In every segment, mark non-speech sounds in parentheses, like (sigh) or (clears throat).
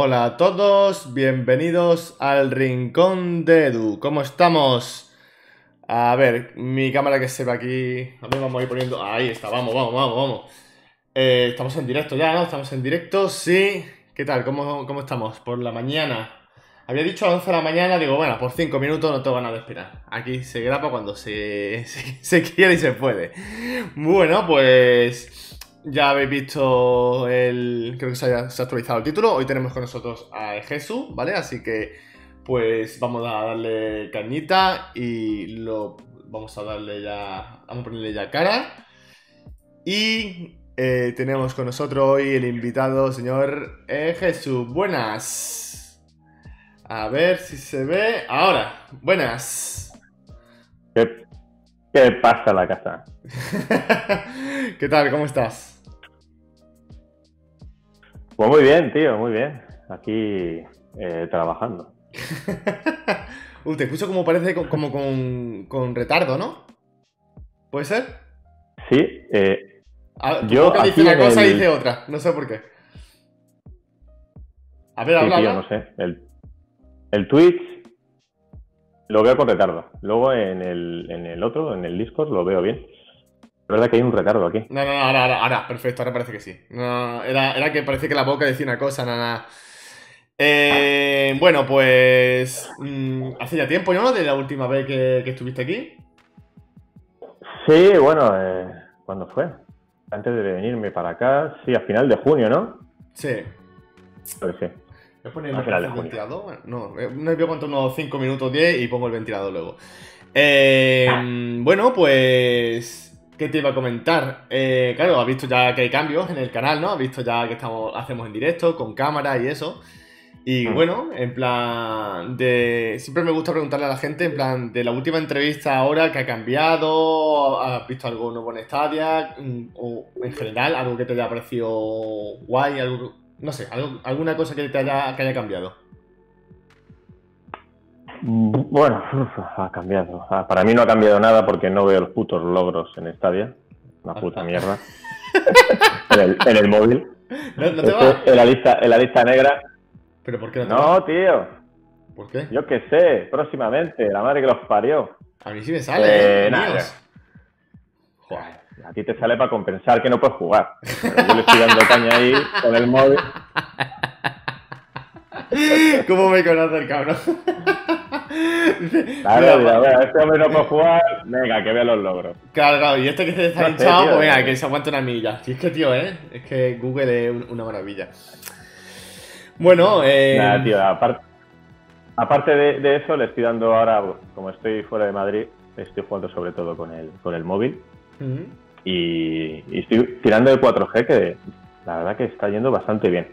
Hola a todos, bienvenidos al Rincón de Edu. ¿Cómo estamos? A ver, mi cámara que se ve aquí. A ver, vamos a ir poniendo. Ahí está, vamos, vamos, vamos, vamos. Eh, estamos en directo ya, ¿no? Estamos en directo, sí. ¿Qué tal? ¿Cómo, cómo estamos? Por la mañana. Había dicho a 11 de la mañana, digo, bueno, por 5 minutos no tengo nada de esperar. Aquí se graba cuando se, se, (laughs) se quiere y se puede. Bueno, pues ya habéis visto el. Creo que se se ha actualizado el título. Hoy tenemos con nosotros a Jesús, ¿vale? Así que, pues vamos a darle cañita y lo. Vamos a darle ya. Vamos a ponerle ya cara. Y eh, tenemos con nosotros hoy el invitado, señor eh, Jesús. Buenas. A ver si se ve. Ahora. Buenas. ¿Qué, pasa la casa? (laughs) ¿Qué tal? ¿Cómo estás? Pues muy bien, tío, muy bien. Aquí eh, trabajando. (laughs) Uy, te escucho como parece co- como con, con retardo, ¿no? ¿Puede ser? Sí, eh, Ah, Yo boca dice aquí una cosa y el- dice otra. No sé por qué. A ver, sí, habla, tío, habla. no sé. El, el Twitch lo veo con retardo. Luego en el, en el otro, en el Discord, lo veo bien. Es verdad que hay un retardo aquí. No, no, no, ahora, ahora, ahora, perfecto, ahora parece que sí. No, era, era que parece que la boca decía una cosa, nada, nada. Eh, bueno, pues. mm, hace ya tiempo, ¿no? De la última vez que, que estuviste aquí. Sí, bueno, eh, ¿cuándo fue? Antes de venirme para acá, sí, a final de junio, ¿no? Sí. Pues sí. A poner el ventilador. No, eh, no voy a aguantar unos 5 minutos 10 y pongo el ventilador luego. Eh, bueno, pues. ¿Qué te iba a comentar? Eh, claro, has visto ya que hay cambios en el canal, ¿no? Has visto ya que estamos, hacemos en directo, con cámara y eso. Y Mm. bueno, en plan de... Siempre me gusta preguntarle a la gente, en plan, de la última entrevista ahora, ¿qué ha cambiado? ¿Has visto algo nuevo en Stadia? Mm, O en general, algo que te haya parecido guay, algo... No sé, algo- alguna cosa que te haya, que haya cambiado. Bueno, uf, ha cambiado. Para mí no ha cambiado nada porque no veo los putos logros en Stadia. Una puta mierda. (laughs) en, el, en el móvil. ¿No, no te va? en la lista, en la lista negra. ¿Pero por qué no te va? No, tío. ¿Por qué? Yo qué sé. Próximamente. La madre que los parió. A mí sí me sale, Eh, ¿eh? nada. Joder. A ti te sale para compensar que no puedes jugar. Pero yo le estoy dando caña ahí con el móvil. ¿Cómo me conoce el cabrón? Claro, mira, "Venga, este hombre no puede jugar. Venga, que vea los logros. Claro, claro, y este que se está No hinchado, pues venga, eh. que se aguante una milla. Si es que, tío, ¿eh? Es que Google es un- una maravilla. Bueno, eh... Nada, tío, aparte, aparte de, de eso, le estoy dando ahora, como estoy fuera de Madrid, estoy jugando sobre todo con el, con el móvil ujú. Y, y estoy tirando de 4G que la verdad que está yendo bastante bien.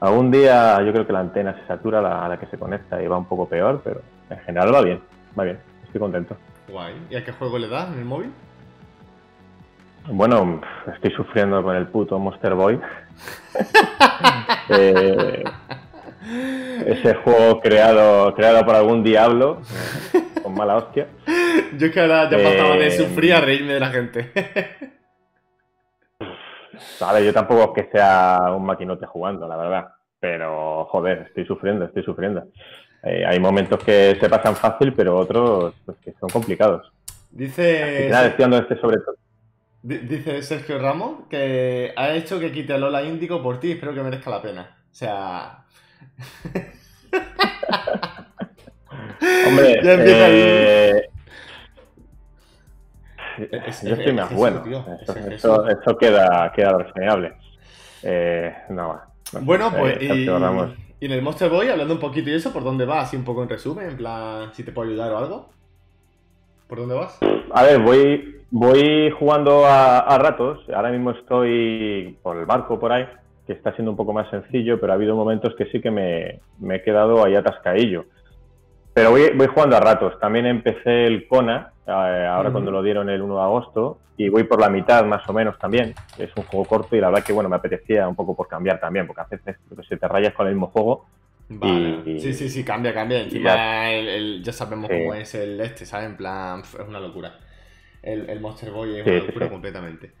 Algún día yo creo que la antena se satura la- a la que se conecta y va un poco peor, pero en general va bien, va bien, estoy contento. Guay. ¿Y a qué juego le das en el móvil? Bueno, estoy sufriendo con el puto Monster Boy. (laughs) Eh, ese juego creado, creado por algún diablo, eh, con mala hostia. (laughs) Yo es que ahora ya pasaba de Eh, sufrir a reírme de la gente. (laughs) Vale, yo tampoco es que sea un maquinote jugando, la verdad. Pero, joder, estoy sufriendo, estoy sufriendo. Eh, hay momentos que se pasan fácil, pero otros pues, que son complicados. Dice... Nada, estoy este sobre todo. Di- Dice Sergio Ramos que ha hecho que quite a Lola Índico por ti, espero que merezca la pena. O sea. Hombre, Ya empieza eh, Es- yo es- estoy es más bueno. tío, Eso, es eso- queda, queda reseñable. Eh, no, no Bueno, eh, pues. Y, Sergio Ramos. y en el Monster Boy, hablando un poquito y eso, ¿por dónde vas? Así un poco en resumen, en plan, si te puedo ayudar o algo. ¿Por dónde vas? A ver, voy, voy jugando a, a ratos. Ahora mismo estoy por el barco por ahí, que está siendo un poco más sencillo, pero ha habido momentos que sí que me, me he quedado ahí atascadillo. Pero voy, voy jugando a ratos. También empecé el Kona, eh, ahora Ujú. cuando lo dieron el 1 de agosto, y voy por la mitad más o menos también. Es un juego corto y la verdad que bueno, me apetecía un poco por cambiar también, porque a veces sé, te rayas con el mismo juego. Vale. Y- Sí, sí, sí, cambia, cambia. Encima ya- el- el- ya sabemos Sí. cómo es el este, ¿sabes? En plan, es una locura. El, el Monster Boy es Sí, una locura sí. completamente.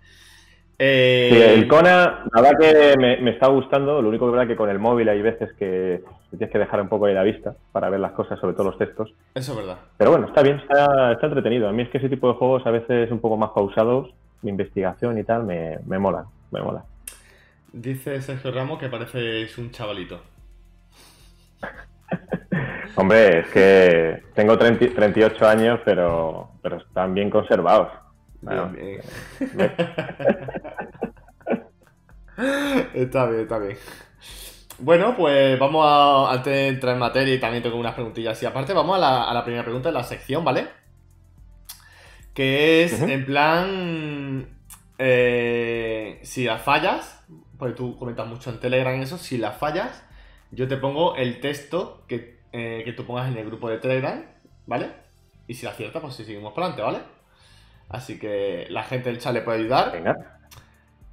Eh, Sí, el Kona, la verdad que me, me está gustando. Lo único que es verdad que con el móvil hay veces que tienes que dejar un poco ahí la vista para ver las cosas, sobre todo los textos. Eso es verdad. Pero bueno, está bien, está, está entretenido. A mí es que ese tipo de juegos a veces un poco más pausados, de investigación y tal, me, me mola, me mola. Dice Sergio Ramos que pareces un chavalito. (laughs) Hombre, es que tengo 30 38 años, pero, pero están bien conservados. Bueno, Bien, bien. está bien, está bien. Bueno, pues vamos a, antes de entrar en materia y también tengo unas preguntillas así aparte, vamos a la, a la primera pregunta de la sección, ¿vale? Que es en plan, eh, si las fallas, porque tú comentas mucho en Telegram eso, si las fallas, yo te pongo el texto que, eh, que tú pongas en el grupo de Telegram, ¿vale? Y si la aciertas, pues si seguimos para adelante, ¿vale? Así que la gente del chat le puede ayudar. venga.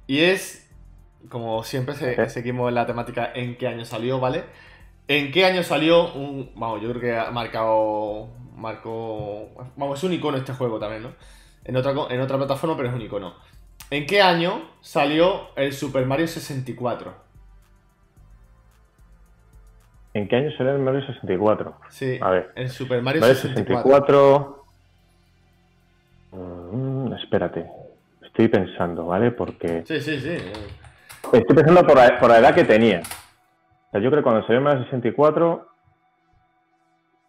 Y es, como siempre, se- seguimos en la temática en qué año salió, ¿vale? ¿En qué año salió un... Vamos, yo creo que ha marcado... Marcó... Vamos, es un icono este juego también, ¿no? En otra, en otra plataforma, pero es un icono. ¿En qué año salió el Super Mario 64? ¿En qué año salió el Mario 64? Sí, A ver. el Super Mario, Mario 64. 64. Espérate. Estoy pensando, ¿vale? Porque Sí, sí, sí. estoy pensando por la, por la edad que tenía. O sea, yo creo que cuando salió el Mario 64,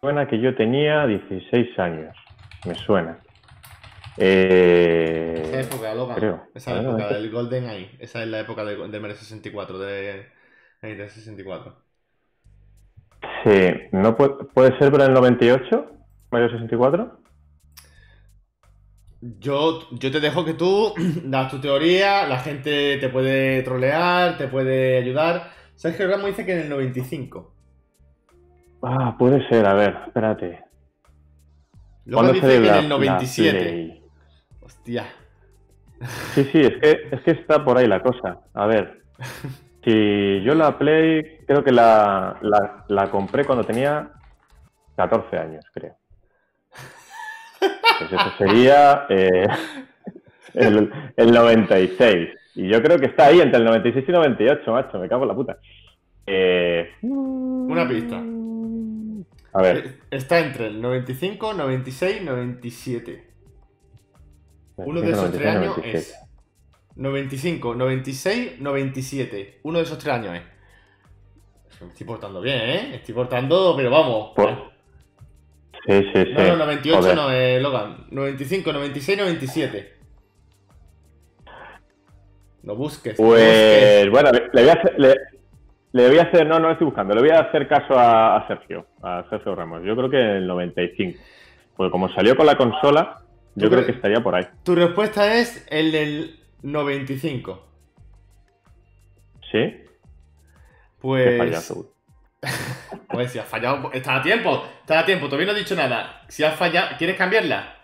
suena que yo tenía 16 años. Me suena. Eh, Esa época, Logan. creo. Esa A ver, época del Golden Eye. Esa es la época del, del Mario 64, de, de 64. Sí, no puede, puede ser, pero en el 98, Mario 64. Yo, yo te dejo que tú (clears throat) das tu teoría, la gente te puede trolear, te puede ayudar. Sergio Ramos dice que en el 95. Ah, puede ser, a ver, espérate. Luego ¿Cuándo dice que en el 97. la Play? Hostia. Sí, sí, es que, es que está por ahí la cosa. A ver, (laughs) si yo la Play, creo que la, la, la compré cuando tenía 14 años, creo. Pues eso sería eh, el, el 96. Y yo creo que está ahí entre el 96 y 98, macho, me cago en la puta. Eh, Una pista. a ver, Eh, Está entre el 95, 96, 97. Uno de esos tres años 97. es 95, 96, 97. Uno de esos tres años es. Me estoy portando bien, ¿eh? Estoy portando, pero vamos. Por- Sí, sí, sí. No, no, 98 Joder. no, eh, Logan. 95, 96, 97. No busques. no busques. Pues bueno, le, voy a hacer, le, le voy a hacer, no, no estoy buscando, le voy a hacer caso a, a Sergio, a Sergio Ramos. Yo creo que en el 95. Porque como salió con la consola, yo ¿Tú creo que estaría por ahí. Tu respuesta es el del 95. ¿Sí? Pues. (laughs) Pues si has fallado. Está a tiempo. Está a tiempo. Todavía no he dicho nada. Si has fallado. ¿Quieres cambiarla?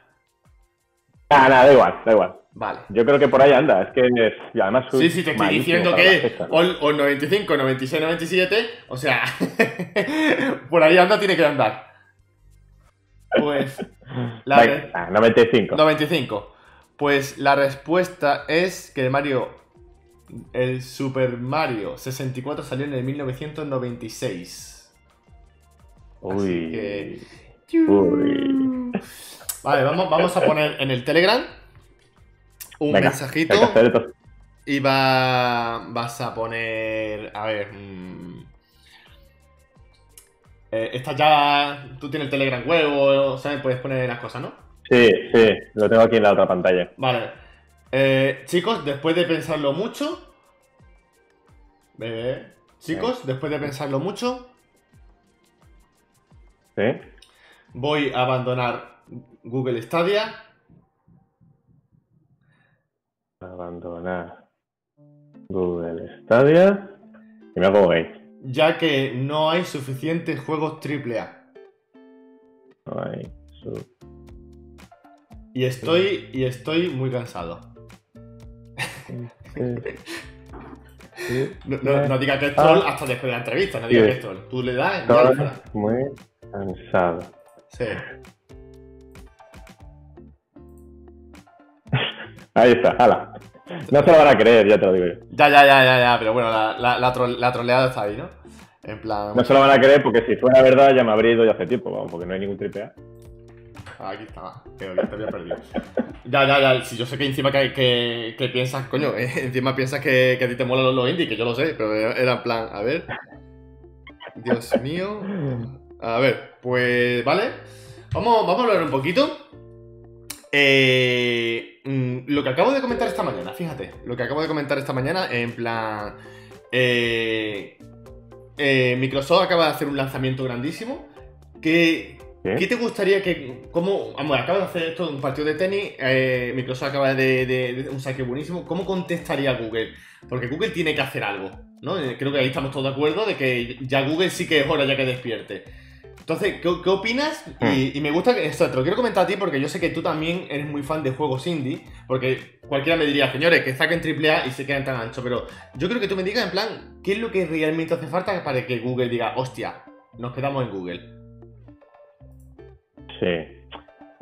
Ah, nada, da igual, da igual. Vale. Yo creo que por ahí anda. Es que y además Sí, sí, te estoy diciendo que o, o 95, 96, 97. O sea, (laughs) por ahí anda, tiene que andar. Pues. La Venga, re- ah, 95. 95. Pues la respuesta es que Mario. El Super Mario 64 salió en el 1996. Uy. que- Uy. Vale, vamos, vamos a poner en el Telegram un Venga, mensajito que y va, vas a poner. A ver. mm, eh, esta ya. Tú tienes el Telegram huevo, ¿sabes? Puedes poner las cosas, ¿no? Sí, sí, lo tengo aquí en la otra pantalla. Vale. Eh, chicos, después de pensarlo mucho. eh, chicos, después de pensarlo mucho, voy a abandonar Google Stadia. Abandonar Google Stadia. Y me hago gay. Ya que no hay suficientes juegos AAA. No hay su- Y estoy. Y estoy muy cansado. Sí, No, no, no diga que es troll hasta después de la entrevista, no diga Sí. que es troll. Tú le das y ya muy cansado. Sí. Ahí está, hala. No se lo van a creer, ya te lo digo yo. Ya, ya, ya, ya, ya, pero bueno, la, la, la, troleada está ahí, ¿no? En plan. No se lo van a creer porque si fuera verdad ya me habría ido ya hace tiempo, vamos, porque no hay ningún triple A. Ah, aquí está, pero ya te había perdido. ya, ya, ya, si yo sé que encima que, que, piensas, coño, encima piensas que, que, a ti te molan los, los indies, que yo lo sé, pero era en plan, a ver. Dios mío. A ver, pues, vale. Vamos, vamos a hablar un poquito. Eh, mm, lo que acabo de comentar esta mañana, fíjate, lo que acabo de comentar esta mañana, en plan. Eh, eh, Microsoft acaba de hacer un lanzamiento grandísimo. ¿Qué, ¿Qué te gustaría que.? ¿Cómo.? Vamos, acaba de hacer esto un partido de tenis. Microsoft acaba de, de, un saque buenísimo. ¿Cómo contestaría Google? Porque Google tiene que hacer algo, ¿no? Creo que ahí estamos todos de acuerdo de que ya Google sí que es hora ya que despierte. Entonces, ¿qué, opinas? Y, hmm. me gusta que esto te lo quiero comentar a ti porque yo sé que tú también eres muy fan de juegos indie. Porque cualquiera me diría, señores, que saquen AAA y se quedan tan ancho. Pero yo creo que tú me digas, en plan, ¿qué es lo que realmente hace falta para que Google diga, hostia, nos quedamos en Google? Sí.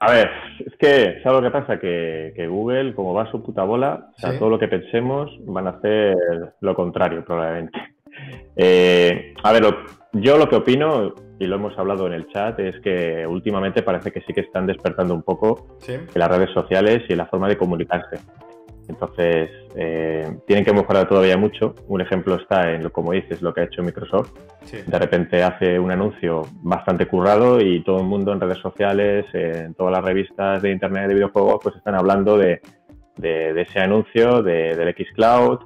A ver, es que, ¿sabes lo que pasa? Que, Google, como va a su puta bola, o sea, todo lo que pensemos van a hacer lo contrario, probablemente. (laughs) Eh, a ver, yo lo que opino y lo hemos hablado en el chat, es que últimamente parece que sí que están despertando un poco en las redes sociales y en la forma de comunicarse. Entonces, eh, tienen que mejorar todavía mucho. Un ejemplo está en, lo, como dices, lo que ha hecho Microsoft. De repente hace un anuncio bastante currado y todo el mundo en redes sociales, en todas las revistas de Internet de videojuegos, pues están hablando de, ese anuncio, de, del Xcloud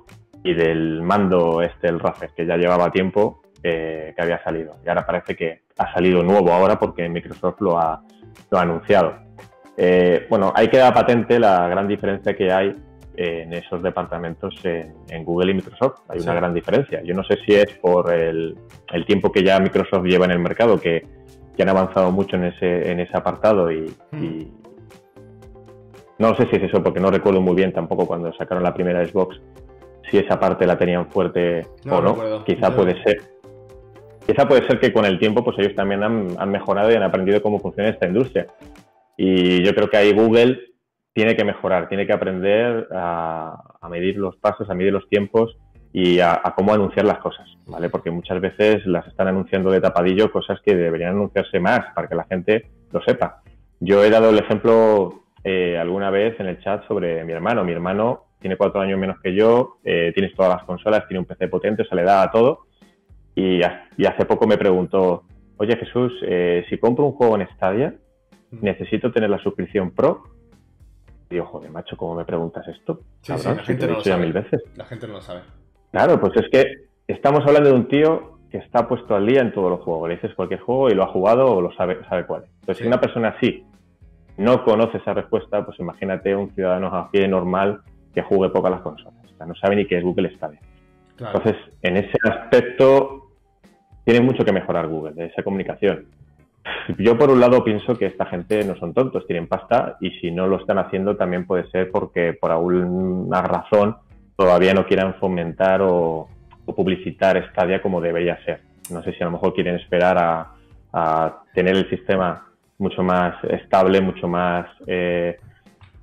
y del mando este, el Razer, que ya llevaba tiempo eh, que había salido. Y ahora parece que ha salido nuevo ahora porque Microsoft lo ha, lo ha anunciado. Eh, bueno, ahí queda patente la gran diferencia que hay en esos departamentos en, Google y Microsoft. Hay una gran diferencia. Yo no sé si es por el, el, tiempo que ya Microsoft lleva en el mercado, que, que han avanzado mucho en ese, en ese apartado y, hmm. no sé si es eso, porque no recuerdo muy bien tampoco cuando sacaron la primera Xbox si esa parte la tenían fuerte o no. Quizá puede ser. Quizá puede ser que con el tiempo pues ellos también han, mejorado y han aprendido cómo funciona esta industria. Y yo creo que ahí Google tiene que mejorar, tiene que aprender a, medir los pasos, a medir los tiempos y a, cómo anunciar las cosas, ¿vale? Porque muchas veces las están anunciando de tapadillo cosas que deberían anunciarse más para que la gente lo sepa. Yo he dado el ejemplo eh, alguna vez en el chat sobre mi hermano. Mi hermano tiene cuatro años menos que yo, eh, tiene todas las consolas, tiene un PC potente, se le da a todo y, hace poco me preguntó, oye Jesús, eh, si compro un juego en Stadia, ¿necesito tener la suscripción Pro? Yo, joder, macho, ¿cómo me preguntas esto? Sí, sí, la gente no lo sabe. Mil veces. La gente no lo sabe. Claro, pues es que estamos hablando de un tío que está puesto al día en todos los juegos. Le dices cualquier juego y lo ha jugado o lo sabe, sabe cuál. Entonces, si una persona así no conoce esa respuesta, pues imagínate un ciudadano a pie normal que juegue poco a las consolas. O sea, no sabe ni qué es Google Stadia. Entonces, en ese aspecto, tiene mucho que mejorar Google, de esa comunicación. Yo por un lado pienso que esta gente no son tontos, tienen pasta y si no lo están haciendo también puede ser porque por alguna razón todavía no quieran fomentar o, publicitar Stadia como debería ser. No sé si a lo mejor quieren esperar a, tener el sistema mucho más estable, mucho más eh,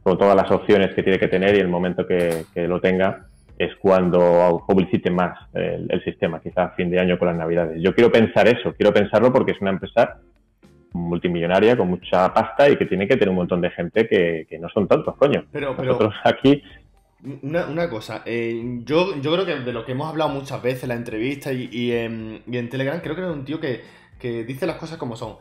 con todas las opciones que tiene que tener y el momento que lo tenga, es cuando publicite más el, sistema, quizá a fin de año con las navidades. Yo quiero pensar eso, quiero pensarlo porque es una empresa multimillonaria con mucha pasta y que tiene que tener un montón de gente que, no son tontos, coño. Pero, Nosotros aquí... Una, cosa, eh, yo, yo creo que de lo que hemos hablado muchas veces en la entrevista y, en, Telegram, creo que es un tío que, que dice las cosas como son.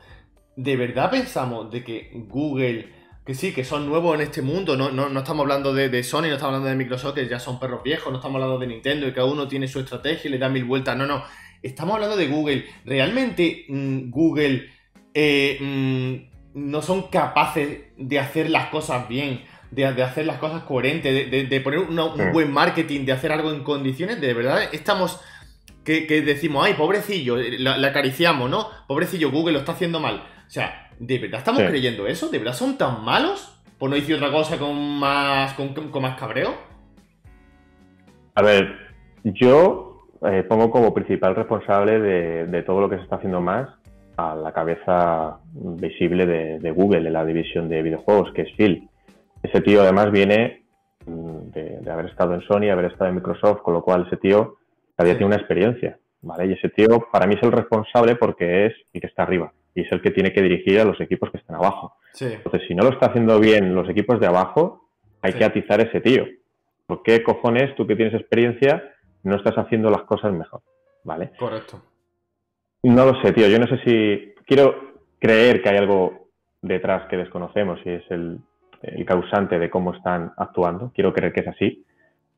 ¿De verdad pensamos de que Google que sí, que son nuevos en este mundo. No, no, estamos hablando de, Sony, no estamos hablando de Microsoft, que ya son perros viejos, no estamos hablando de Nintendo y cada uno tiene su estrategia y le da mil vueltas. No, no. Estamos hablando de Google. ¿Realmente mm, Google eh, mm, no son capaces de hacer las cosas bien? De, hacer las cosas coherentes, de, poner un buen marketing, de hacer algo en condiciones. De verdad, estamos. Que, decimos, ay, pobrecillo, la, acariciamos, ¿no? Pobrecillo, Google lo está haciendo mal. O sea, ¿De verdad estamos creyendo eso? ¿De verdad son tan malos? ¿Por no decir otra cosa con más, con, más cabreo? A ver, yo eh, pongo como principal responsable de, todo lo que se está haciendo más a la cabeza visible de, Google en la división de videojuegos, que es Phil. Ese tío además viene mm, de, haber estado en Sony, haber estado en Microsoft, con lo cual ese tío había tenido una experiencia, ¿vale? Y ese tío para mí es el responsable porque es el que está arriba y es el que tiene que dirigir a los equipos que están abajo. Entonces, si no lo está haciendo bien los equipos de abajo, hay que atizar a ese tío. ¿Por qué cojones tú que tienes experiencia no estás haciendo las cosas mejor? ¿Vale? Correcto. No lo sé, tío. Yo no sé si. Quiero creer que hay algo detrás que desconocemos y es el, el causante de cómo están actuando. Quiero creer que es así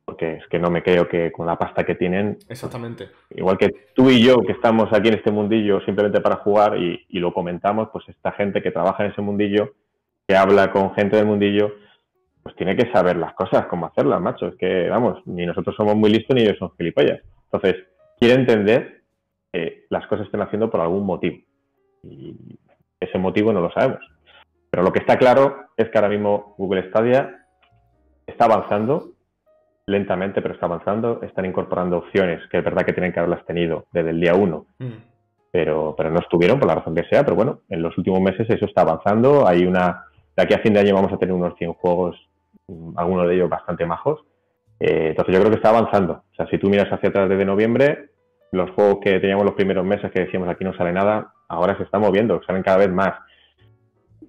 porque es que no me creo que con la pasta que tienen. Exactamente. Igual que tú y yo, que estamos aquí en este mundillo simplemente para jugar y, lo comentamos, pues esta gente que trabaja en ese mundillo, que habla con gente del mundillo, pues tiene que saber las cosas, cómo hacerlas, macho. Es que, vamos, ni nosotros somos muy listos ni ellos son gilipollas. Entonces, quiere entender que las cosas estén haciendo por algún motivo. Y ese motivo no lo sabemos. Pero lo que está claro es que ahora mismo Google Stadia está avanzando lentamente, pero está avanzando. Están incorporando opciones que es verdad que tienen que haberlas tenido desde el día uno, mm. pero, pero no estuvieron por la razón que sea. Pero bueno, en los últimos meses eso está avanzando. Hay una. De aquí a fin de año vamos a tener unos 100 juegos, mm, algunos de ellos bastante majos. Eh, entonces yo creo que está avanzando. O sea, si tú miras hacia atrás desde noviembre, los juegos que teníamos los primeros meses que decíamos aquí no sale nada, ahora se están moviendo, salen cada vez más.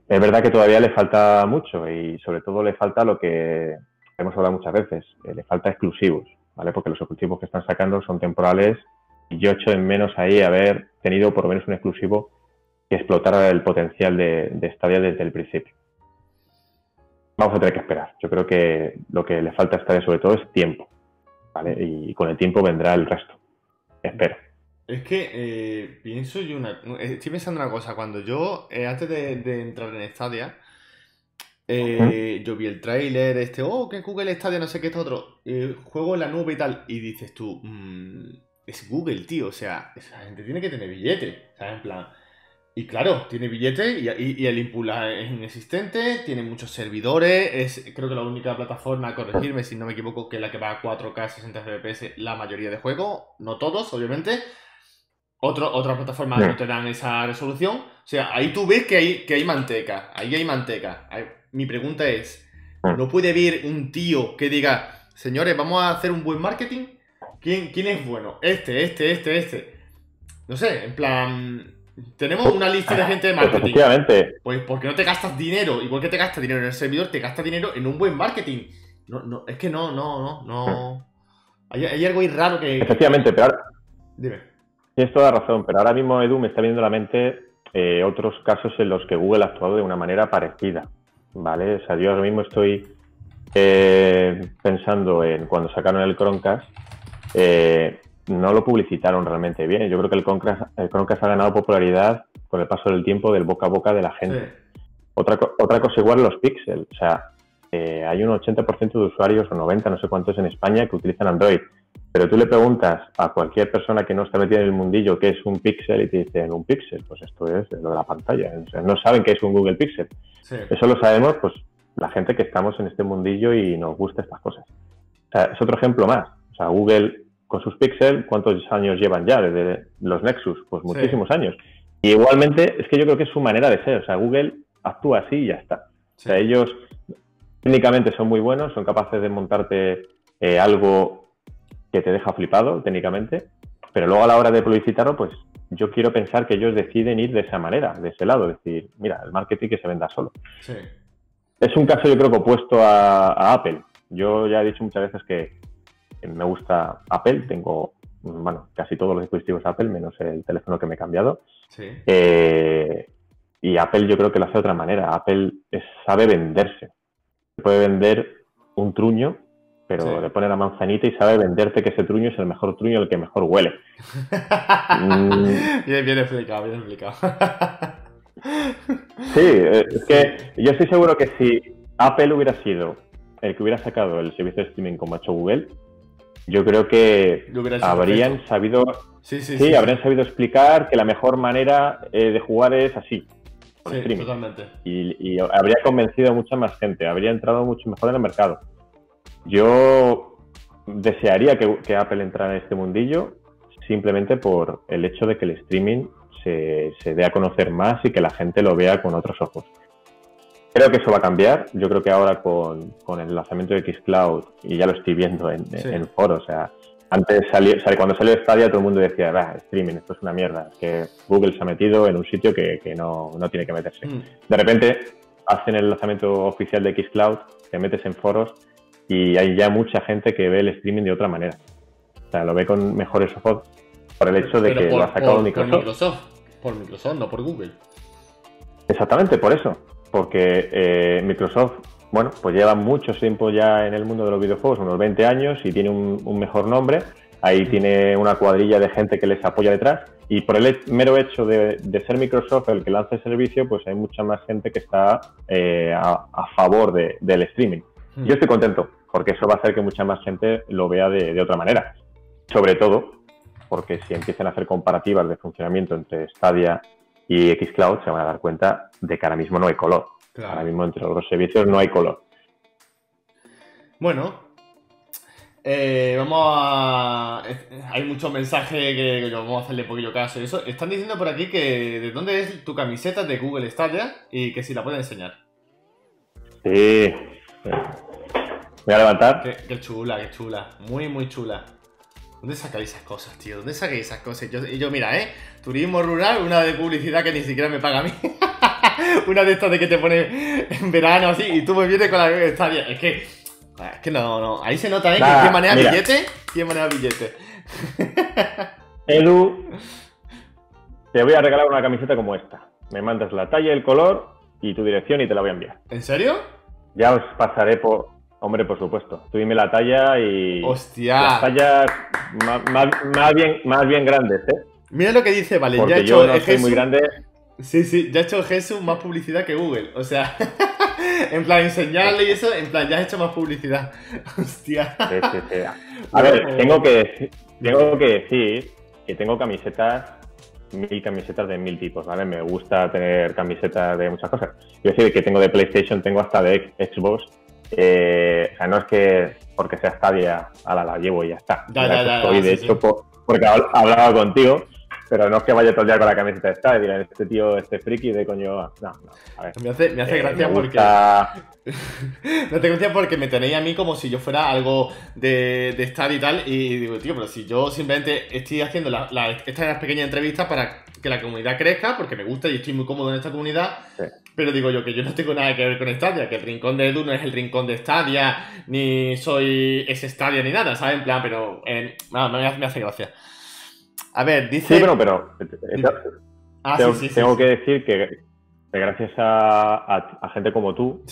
Es verdad que todavía le falta mucho y sobre todo le falta lo que hemos hablado muchas veces, eh, le falta exclusivos, ¿vale? Porque los exclusivos que están sacando son temporales y yo echo en menos ahí haber tenido por lo menos un exclusivo que explotara el potencial de, de desde el principio. Vamos a tener que esperar. Yo creo que lo que le falta a Stadia sobre todo es tiempo, ¿vale? Y con el tiempo vendrá el resto. Espero. Es que eh, pienso yo una. Estoy pensando una cosa. Cuando yo, eh, antes de, de, entrar en Stadia, eh, yo vi el tráiler, este, oh, que Google Stadia, no sé qué, esto otro. Eh, juego en la nube y tal. Y dices tú, mm, es Google, tío. O sea, esa gente tiene que tener billete. ¿Sabes? En plan. Y claro, tiene billete y, el input es inexistente, tiene muchos servidores, es creo que la única plataforma, corregirme si no me equivoco, que es la que va a 4K 60 FPS la mayoría de juegos, no todos, obviamente. Otro, otras plataformas no te dan esa resolución. O sea, ahí tú ves que hay, que hay manteca, ahí hay manteca. Mi pregunta es. ¿no puede haber un tío que diga, señores, vamos a hacer un buen marketing? ¿Quién, quién es bueno? Este, este, este, este. No sé, en plan, tenemos una lista de gente de marketing. Efectivamente. Pues porque no te gastas dinero, igual que te gastas dinero en el servidor, te gastas dinero en un buen marketing. No, no, es que no, no, no, no. Hay, algo ahí raro que. Efectivamente, pero ahora. Dime. Tienes toda razón, pero ahora mismo Edu me está viendo a la mente eh, otros casos en los que Google ha actuado de una manera parecida. ¿vale? O sea, yo ahora mismo estoy eh, pensando en cuando sacaron el Chromecast, eh, no lo publicitaron realmente bien. Yo creo que el Chromecast, el Chromecast ha ganado popularidad con el paso del tiempo del boca a boca de la gente. Otra, otra cosa igual los Pixel. O sea, eh, hay un 80% de usuarios, o 90, no sé cuántos en España, que utilizan Android. Pero tú le preguntas a cualquier persona que no está metida en el mundillo qué es un Pixel y te dicen un Pixel, pues esto es lo de la pantalla. O sea, no saben qué es un Google Pixel. Eso lo sabemos, pues, la gente que estamos en este mundillo y nos gusta estas cosas. O sea, es otro ejemplo más. O sea, Google con sus Pixel, ¿cuántos años llevan ya desde los Nexus? Pues muchísimos años. Y igualmente, es que yo creo que es su manera de ser. O sea, Google actúa así y ya está. O sea, ellos técnicamente son muy buenos, son capaces de montarte eh, algo que te deja flipado técnicamente, pero luego a la hora de publicitarlo, pues yo quiero pensar que ellos deciden ir de esa manera, de ese lado, decir, mira, el marketing que se venda solo. Sí. Es un caso yo creo que opuesto a, Apple. Yo ya he dicho muchas veces que me gusta Apple, tengo, bueno, casi todos los dispositivos Apple, menos el teléfono que me he cambiado. Sí. Eh, y Apple yo creo que lo hace de otra manera. Apple sabe venderse. Puede vender un truño pero le pone la manzanita y sabe venderte que ese truño es el mejor truño, el que mejor huele. (laughs) mm. bien, bien explicado, bien explicado. sí, eh, es que yo estoy seguro que si Apple hubiera sido el que hubiera sacado el servicio de streaming como ha hecho Google, yo creo que habrían sabido, sí, sí, sí, habrían sabido explicar que la mejor manera eh, de jugar es así. Sí, totalmente. Y, y habría convencido a mucha más gente, habría entrado mucho mejor en el mercado. Yo desearía que, Apple entrara en este mundillo simplemente por el hecho de que el streaming se, dé a conocer más y que la gente lo vea con otros ojos. Creo que eso va a cambiar. Yo creo que ahora con, el lanzamiento de Xcloud, y ya lo estoy viendo en, en foros, o sea, antes salió, cuando salió Stadia todo el mundo decía, va, streaming, esto es una mierda, que Google se ha metido en un sitio que, no, tiene que meterse. Mm. De repente hacen el lanzamiento oficial de Xcloud, te metes en foros y hay ya mucha gente que ve el streaming de otra manera. O sea, lo ve con mejores ojos por el hecho de que lo ha sacado Microsoft. Por Microsoft. Por Microsoft, no por Google. Exactamente, por eso. Porque eh, Microsoft bueno, pues lleva mucho tiempo ya en el mundo de los videojuegos, unos 20 años, y tiene un, mejor nombre. Ahí tiene una cuadrilla de gente que les apoya detrás. Y por el mero hecho de, ser Microsoft el que lanza el servicio, pues hay mucha más gente que está eh, a, favor del streaming. Hmm. Yo estoy contento, porque eso va a hacer que mucha más gente lo vea de, otra manera. Sobre todo porque si empiezan a hacer comparativas de funcionamiento entre Stadia y Xcloud, se van a dar cuenta de que ahora mismo no hay color. Ahora mismo entre los dos servicios no hay color. Bueno, eh, vamos a. Hay muchos mensajes que, vamos a hacerle poquillo caso y eso. Están diciendo por aquí que de dónde es tu camiseta de Google Stadia y que si la pueden enseñar. Sí. Voy a levantar. Qué, chula, qué chula. Muy, muy chula. ¿Dónde sacáis esas cosas, tío? ¿Dónde sacáis esas cosas? y yo, mira, ¿eh? Turismo rural, una de publicidad que ni siquiera me paga a mí. (laughs) una de estas de que te pone en verano así y tú me vienes con la está bien. Es que, es que no, no. Ahí se nota, ¿eh? ¿Quién maneja billete? ¿Quién maneja billete? (laughs) Edu, te voy a regalar una camiseta como esta. Me mandas la talla, el color y tu dirección y te la voy a enviar. ¿En serio? Ya os pasaré por. Hombre, por supuesto. Tú dime la talla y. ¡Hostia! Las tallas más, bien, más bien grandes, ¿eh? Mira lo que dice, vale. ya he hecho, yo no soy muy grande. Sí, sí, ya ha hecho Jesús más publicidad que Google. O sea, (laughs) en plan, enseñarle y eso, en plan, ya has hecho más publicidad. (laughs) Hostia. Sí, sí, sí. A (laughs) ver, tengo que, tengo que decir que tengo camisetas, mil camisetas de mil tipos, ¿vale? Me gusta tener camisetas de muchas cosas. Quiero decir que tengo de PlayStation, tengo hasta de Xbox. Eh, o sea, no es que porque sea Stadia, ala, la llevo y ya está. Ya, ya, ya, estoy, de hecho, porque hablaba contigo pero no es que vaya todo el día con la camiseta de Star y dirán, este tío, este friki de coño. No, no, a ver. Me hace, me hace eh, gracia porque. (laughs) me hace gracia porque me tenéis a mí como si yo fuera algo de, de y tal. Y digo, tío, pero si yo simplemente estoy haciendo la, estas pequeñas entrevistas para que la comunidad crezca, porque me gusta y estoy muy cómodo en esta comunidad. Pero digo yo que yo no tengo nada que ver con Stadia, que el rincón de Edu no es el rincón de Stadia, ni soy ese Stadia ni nada, ¿sabes? En plan, pero eh, no, me hace gracia. A ver, dice. Sí, pero, pero ah, tengo, que decir que, gracias a, gente como tú,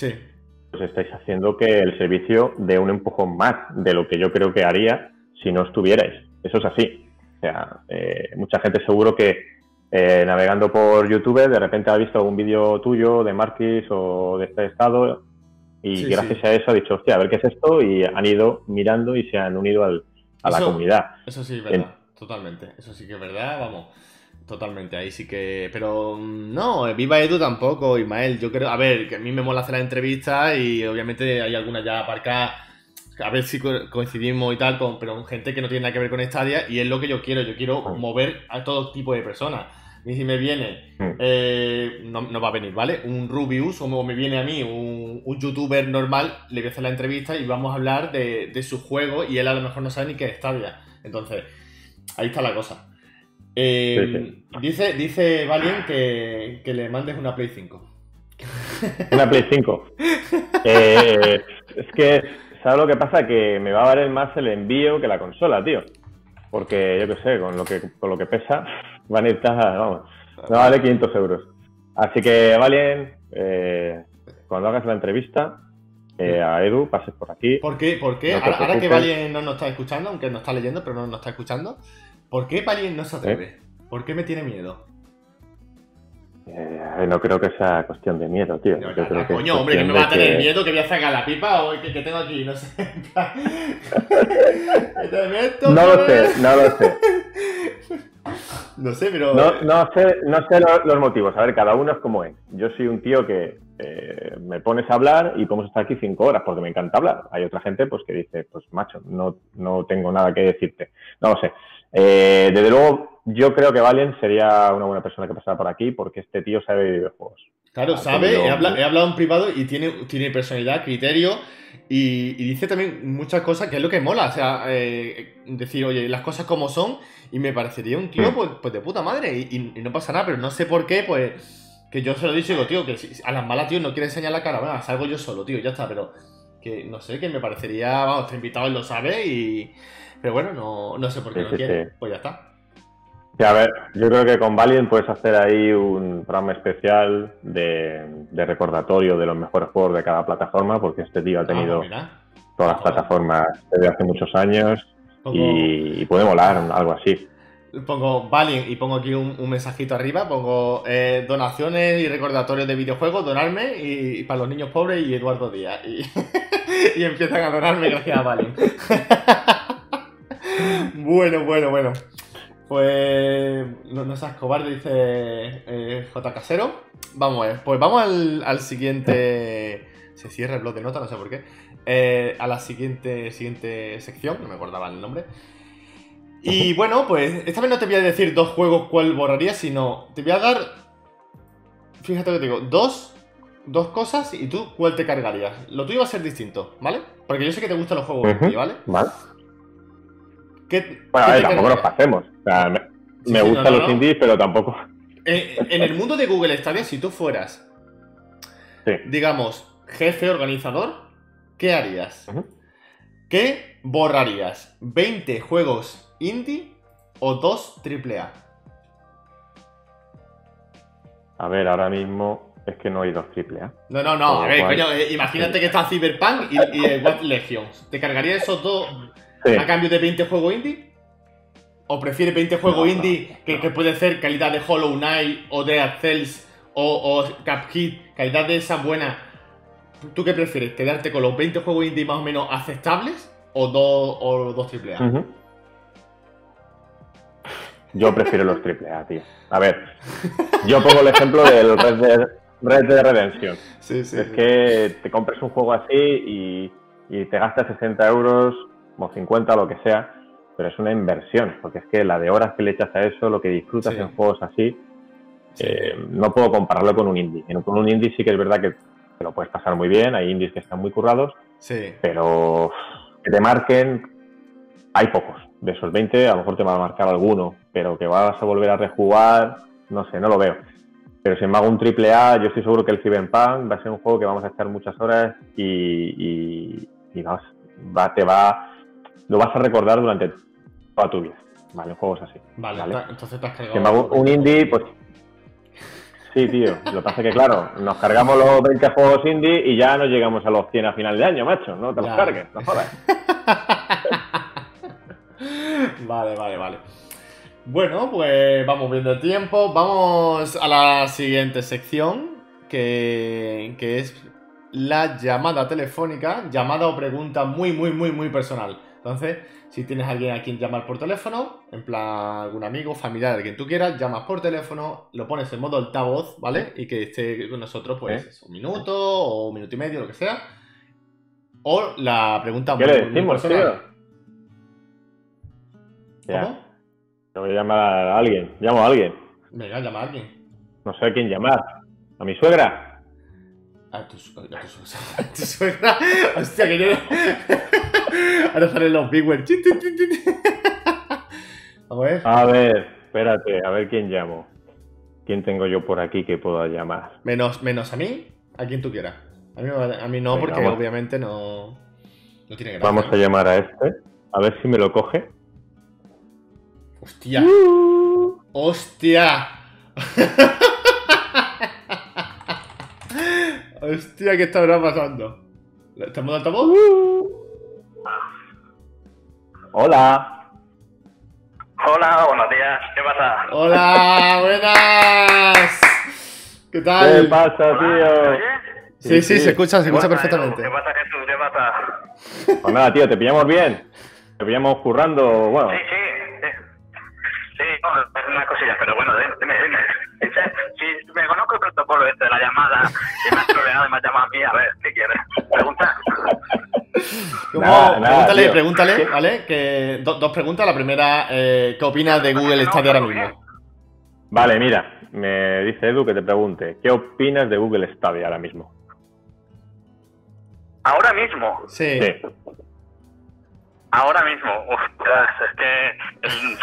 pues estáis haciendo que el servicio dé un empujón más de lo que yo creo que haría si no estuvierais. Eso es así. O sea, eh, mucha gente seguro que eh, navegando por YouTube de repente ha visto algún vídeo tuyo de Marquis o de este estado y gracias a eso ha dicho, hostia, a ver qué es esto y han ido mirando y se han unido al, a la comunidad. Eso sí, verdad. Totalmente, eso sí que es verdad, vamos. Totalmente, ahí sí que. Pero mm, no, viva Edu tampoco, Ismael. Yo creo. A ver, que a mí me mola hacer la entrevista y obviamente hay algunas ya aparcadas. A ver si coincidimos y tal, con, pero con gente que no tiene nada que ver con Stadia y es lo que yo quiero. Yo quiero mover a todo tipo de personas. Y si me viene, eh, no, va a venir, ¿vale? Un Rubius o me viene a mí un, youtuber normal, le voy a hacer la entrevista y vamos a hablar de, de su juego y él a lo mejor no sabe ni qué es Stadia. Entonces, Ahí está la cosa. Eh, dice, dice Valien que, le mandes una Play 5. (laughs) Una Play 5. Eh, es que, ¿sabes lo que pasa? Que me va a valer más el envío que la consola, tío. Porque, yo qué sé, con lo que, con lo que pesa, van a ir, vamos, me va a valer 500 euros. Así que, Valien, eh, cuando hagas la entrevista, a Edu, pases por aquí. ¿Por qué? ¿Por qué? ahora, que Valien no nos está escuchando, aunque nos está leyendo, pero no nos está escuchando, ¿por qué Valien no se atreve? ¿Eh? ¿Por qué me tiene miedo? Eh, no creo que sea cuestión de miedo, tío. coño, hombre, que me va a tener miedo, que voy a sacar la pipa o que, tengo aquí, no sé. (laughs) (laughs) no lo sé, no lo sé. (laughs) No sé, pero. No, sé, no sé los, motivos. A ver, cada uno es como es. Yo soy un tío que eh, me pones a hablar y podemos estar aquí cinco horas porque me encanta hablar. Hay otra gente pues que dice, pues macho, no, no tengo nada que decirte. No lo sé. Eh, desde luego, yo creo que Valen sería una buena persona que pasara por aquí porque este tío sabe de videojuegos. Claro, sabe, he, hablado en privado y tiene, tiene personalidad, criterio y, dice también muchas cosas que es lo que mola. O sea, eh, decir, oye, las cosas como son y me parecería un tío pues, pues de puta madre y, no pasa nada, pero no sé por qué, pues que yo se lo he dicho digo, tío, que a las malas, tío, no quiere enseñar la cara, bueno, salgo yo solo, tío, ya está, pero que no sé, que me parecería, vamos, este invitado él lo sabe y... Pero bueno, no, no sé por qué no quiere, pues ya está. Sí, a ver, yo creo que con Valiant puedes hacer ahí un programa especial de, recordatorio de los mejores juegos de cada plataforma, porque este tío ha tenido ah, todas las plataformas desde hace muchos años y, puede molar algo así. Pongo Valiant y pongo aquí un, mensajito arriba, pongo eh, donaciones y recordatorios de videojuegos, donarme y, para los niños pobres y Eduardo Díaz. Y, (laughs) y empiezan a donarme gracias a Valiant. (laughs) bueno, bueno, bueno. Pues no, seas cobarde, dice eh, J. Casero. Vamos a ver, pues vamos al, siguiente. Se cierra el blog de nota, no sé por qué. Eh, a la siguiente, siguiente sección, no me acordaba el nombre. Y bueno, pues esta vez no te voy a decir dos juegos cuál borraría, sino te voy a dar. Fíjate lo que te digo, dos, dos cosas y tú cuál te cargarías. Lo tuyo va a ser distinto, ¿vale? Porque yo sé que te gustan los juegos ¿vale? Vale bueno, a ver, tampoco nos pasemos. O sea, me, gustan los indies, pero tampoco. (laughs) En, el mundo de Google Stadia, si tú fueras, digamos, jefe organizador, ¿qué harías? ¿Qué borrarías? ¿20 juegos indie o 2 AAA? A ver, ahora mismo es que no hay dos AAA. No, no, no. A ver, coño, eh, imagínate que está Cyberpunk y, y Legions. ¿Te cargaría esos dos a cambio de 20 juegos indie? ¿O prefieres 20 juegos indie que, puede ser calidad de Hollow Knight o Dead Cells o, o Cuphead, calidad de esa buena? ¿Tú qué prefieres? ¿Quedarte con los 20 juegos indie más o menos aceptables o dos, o dos AAA? Yo prefiero los AAA, tío. A ver, yo pongo el ejemplo del Red Dead, Red Redemption. Sí, sí, es que te compres un juego así y, y te gastas 60 euros como 50 o lo que sea, pero es una inversión, porque es que la de horas que le echas a eso, lo que disfrutas en juegos así, eh, no puedo compararlo con un indie. Con un indie sí que es verdad que te lo puedes pasar muy bien, hay indies que están muy currados, pero que te marquen, hay pocos. De esos 20, a lo mejor te va a marcar alguno, pero que vas a volver a rejugar, no sé, no lo veo. Pero si me hago un triple A, yo estoy seguro que el Cyberpunk va a ser un juego que vamos a echar muchas horas y, y, va, te va lo vas a recordar durante toda tu vida. Vale, juegos así. Vale, entonces te has cargado. un indie, pues. Sí, tío. Lo que pasa es que, claro, nos cargamos los 20 juegos indie y ya no llegamos a los 100 a final de año, macho. No te los cargues, no jodas. (laughs) vale, vale, vale. Bueno, pues vamos viendo el tiempo. Vamos a la siguiente sección, que, que es la llamada telefónica, llamada o pregunta muy, muy, muy, muy personal. Entonces, si tienes a alguien a quien llamar por teléfono, en plan algún amigo, familiar, quien tú quieras, llamas por teléfono, lo pones en modo altavoz, ¿vale? Y que esté con nosotros, pues, un minuto o un minuto y medio, lo que sea. O la pregunta ¿Qué le decimos, tío? ¿Cómo? Te voy a llamar a alguien. Llamo a alguien. Venga, llama a alguien. No sé a quién llamar. ¿A mi suegra? A tu, (laughs) a tu suegra. Hostia, que yo. (laughs) Ahora salen los big A ver. A ver, espérate, a ver quién llamo. ¿Quién tengo yo por aquí que pueda llamar? Menos, menos a mí, a quien tú quieras. A mí, a mí no, porque obviamente no, no tiene gracia. Vamos a llamar a este, a ver si me lo coge. ¡Hostia! ¡Hostia! (laughs) ¡Hostia! ¿Qué estará pasando? ¿Estamos de altavoz? Uh. Hola. Hola, buenos días. ¿Qué pasa? Hola, buenas. ¿Qué tal? ¿Qué pasa, tío? Sí, sí, se escucha, se escucha perfectamente. ¿Qué pasa, Jesús? ¿Qué pasa? Pues nada, tío, te pillamos bien. Te pillamos currando, bueno. Sí, sí. Sí, sí no, unas cosillas, pero bueno, dime, dime. Si me conozco el protocolo este de la llamada y me has troleado y me has llamado a mí, a ver, ¿qué quieres? Pregunta. pregúntale, pregúntale, ¿vale? Que, dos preguntas. La primera, eh, ¿qué opinas de Google Stadia ahora mismo? Vale, mira, me dice Edu que te pregunte, ¿qué opinas de Google Stadia ahora mismo? Ahora mismo, Sí. Sí. ahora mismo, ostras, es que el-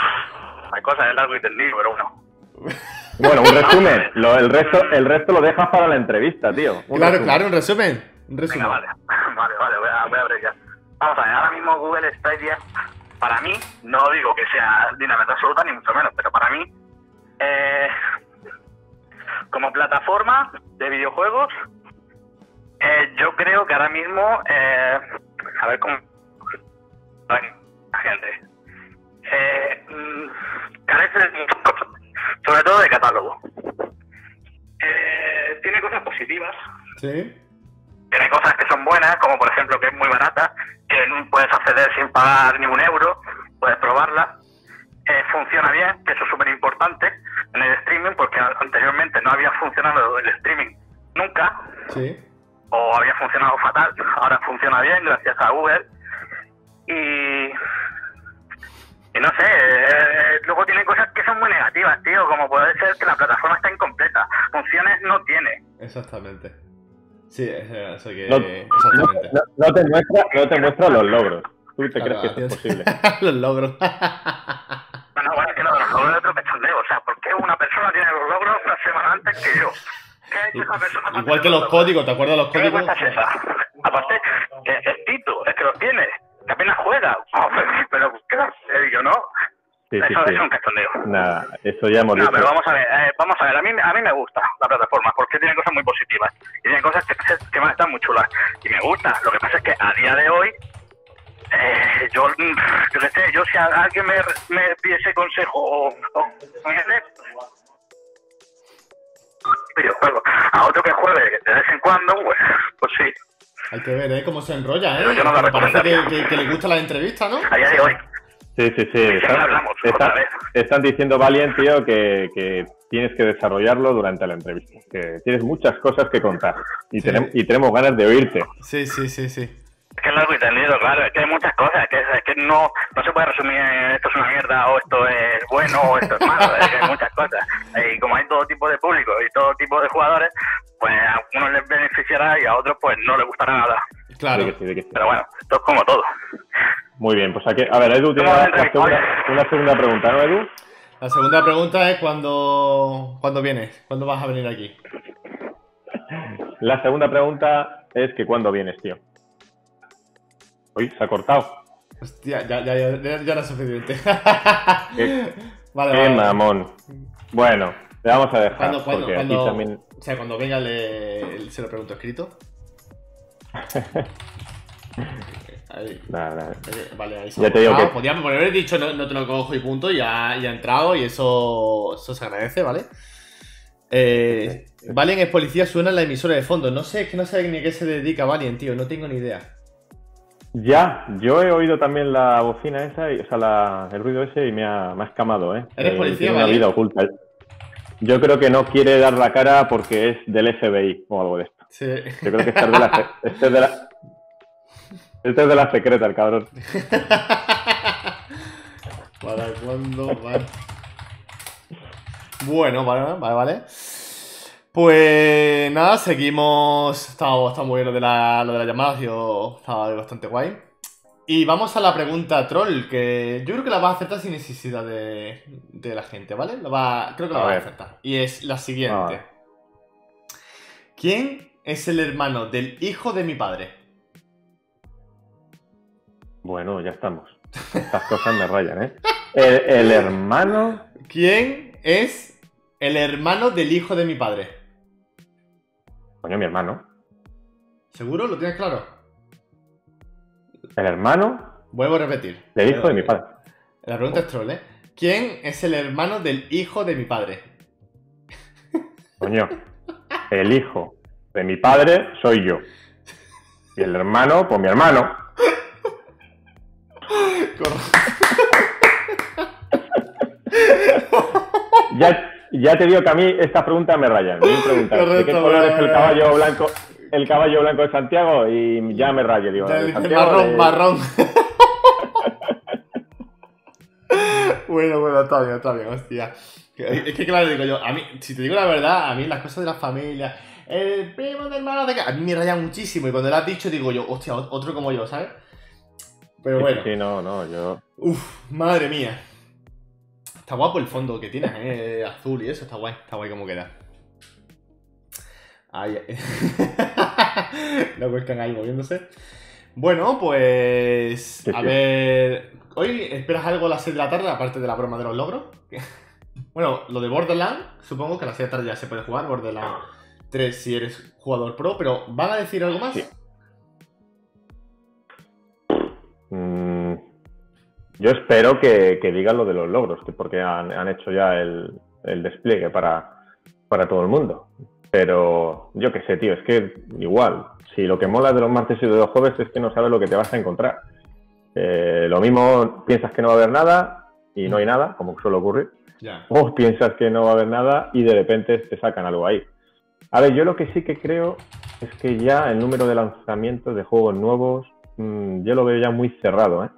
hay cosas de largo y tendido, pero bueno. Bueno, un resumen. Lo- el, resto, el resto lo dejas para la entrevista, tío. Un Claro, resumen. claro, un resumen. Un resumen. Venga, vale, (laughs) vale, vale, voy a, voy a abreviar. Vamos a ver, ahora mismo Google Stadia, para mí, no digo que sea dinamita absoluta, ni mucho menos, pero para mí, eh, como plataforma de videojuegos, eh, yo creo que ahora mismo, eh, a ver cómo... La gente. Eh, mm, carece de muchas cosas, sobre todo de catálogo. Eh, tiene cosas positivas, Sí. tiene cosas que son buenas, como por ejemplo que es muy barata, que no puedes acceder sin pagar ni un euro, puedes probarla. Eh, funciona bien, que eso es súper importante en el streaming, porque anteriormente no había funcionado el streaming nunca, Sí. o había funcionado fatal, ahora funciona bien gracias a Google. Y no sé, eh, luego tiene cosas que son muy negativas, tío, como puede ser que la plataforma está incompleta, funciones no tiene. Exactamente. Sí, es eso que. No, exactamente. no- no te muestra, no te muestra los logros. ¿Tú te Claro, crees que esto es posible? (laughs) Los logros. Bueno, bueno, que lo de los logros es otro cachondeo. O sea, ¿por qué una persona tiene los logros una semana antes que yo? ¿Qué ha hecho esa Igual que los códigos, ¿te acuerdas de los ¿Qué códigos? vergüenza es esa? Aparte, que es Tito, es que los tiene, que apenas juega. (laughs) Pero, ¿qué va a ser yo, no? Sí, eso, sí. es un cachondeo. Nada, eso ya hemos No, pero vamos a ver, eh, vamos a ver, a mí, a mí me gusta la plataforma porque tiene cosas muy positivas y tiene cosas que, que me están muy chulas y me gusta. Lo que pasa es que a día de hoy, eh, yo, yo sé, yo si a- alguien me, me pidiese consejo o, a otro que juegue de vez en cuando, pues, pues sí, Hay que ver, ¿eh? Cómo se enrolla, ¿eh? Pero yo no la Me parece que, recomendaría. que- que le gusta la entrevista, ¿no? a día de hoy. Sí, sí, sí. Están, hablamos, diciendo, Valiant, tío, que, que tienes que desarrollarlo durante la entrevista. Que tienes muchas cosas que contar. Y, Sí. tenemos, y tenemos ganas de oírte. Sí, sí, sí, sí. Es que es largo y tendido, claro, es que hay muchas cosas, es que, es que no, no se puede resumir en esto es una mierda o esto es bueno o esto es malo, es que hay muchas cosas. Y como hay todo tipo de público y todo tipo de jugadores, pues a unos les beneficiará y a otros pues no les gustará nada. Claro. Que sí, de que sí. Pero bueno, esto es como todo. Muy bien, pues aquí, a ver, Edu tiene ¿Cómo una, segunda, una segunda pregunta, ¿no, Edu? La segunda pregunta es cuándo, ¿cuándo vienes? ¿Cuándo vas a venir aquí? La segunda pregunta es que ¿cuándo vienes, tío? Uy, se ha cortado. Hostia, ya, ya, ya, ya, ya no es suficiente. Qué- (laughs) vale, Qué vale. mamón. Bueno, le vamos a dejar. Cuando, cuando, cuando, también... o sea, cuando venga le, se lo pregunto escrito. (laughs) Ahí. Nada. Eh, Vale, ahí se Ya te digo Ah, que- Podríamos haber dicho no, no te lo cojo y punto, y ha, y ha entrado y eso, eso se agradece, ¿vale? Eh, Valen es policía, suena en la emisora de fondo. No sé, es que no sé ni a qué se dedica Valen, tío, no tengo ni idea. Ya, yo he oído también la bocina esa, y, o sea, la- el ruido ese y me ha, me ha escamado, ¿eh? ¿Eres Eh, policía, tiene una vida oculta. Yo creo que no quiere dar la cara porque es del FBI o algo de esto. Sí. Yo creo que este es de la... (laughs) Este es de la, este es de la secreta, el cabrón. (laughs) ¿Para cuándo? Vale. Bueno, vale, vale, vale. Pues nada, seguimos. Está, está muy bien lo de la, lo de la llamada, ha sido estaba bastante guay. Y vamos a la pregunta troll, que yo creo que la vas a acertar sin necesidad de, de la gente, ¿vale? La va, creo que la A vas a acertar. Y es la siguiente. Ah. ¿Quién es el hermano del hijo de mi padre? Bueno, ya estamos. Estas cosas me rayan, ¿eh? El, el hermano... ¿Quién es el hermano del hijo de mi padre? Coño, mi hermano. ¿Seguro? ¿Lo tienes claro? El hermano Vuelvo a repetir. del hijo de mi padre. La pregunta es troll, ¿eh? ¿Quién es el hermano del hijo de mi padre? (laughs) Coño, el hijo de mi padre soy yo. Y el hermano, pues mi hermano. (laughs) Ya, ya te digo que a mí estas preguntas me rayan. Me preguntan, ¿de qué Correcto, color es el caballo blanco? El caballo blanco de Santiago y ya me rayo, digo. Ya de dice Santiago, marrón, de- marrón. (laughs) bueno, bueno, está bien, está bien, hostia. Es que claro, digo yo, a mí, si te digo la verdad, a mí las cosas de la familia, el primo del hermano de que a mí me raya muchísimo y cuando lo has dicho digo yo, hostia, otro como yo, ¿sabes? Pero bueno. Sí, no, no, yo. Uf, madre mía. Está guapo el fondo que tienes, ¿eh? Azul y eso, está guay, está guay como queda. Ahí. (laughs) Lo cuestan ahí moviéndose. Bueno, pues. A ver. ¿Hoy esperas algo a las 6 de la tarde, aparte de la broma de los logros? (laughs) bueno, lo de Borderlands, supongo que a las 6 de la tarde ya se puede jugar, Borderlands 3 si eres jugador pro, pero ¿van a decir algo más? Mm, yo espero que, digan lo de los logros, que porque han, hecho ya el, despliegue para, para todo el mundo. Pero yo qué sé, tío, es que igual, si lo que mola de los martes y de los jueves es que no sabes lo que te vas a encontrar. Eh, lo mismo piensas que no va a haber nada y no hay nada, como suele ocurrir. O piensas que no va a haber nada y de repente te sacan algo ahí. A ver, yo lo que sí que creo es que ya el número de lanzamientos de juegos nuevos, mm, yo lo veo ya muy cerrado. ¿eh?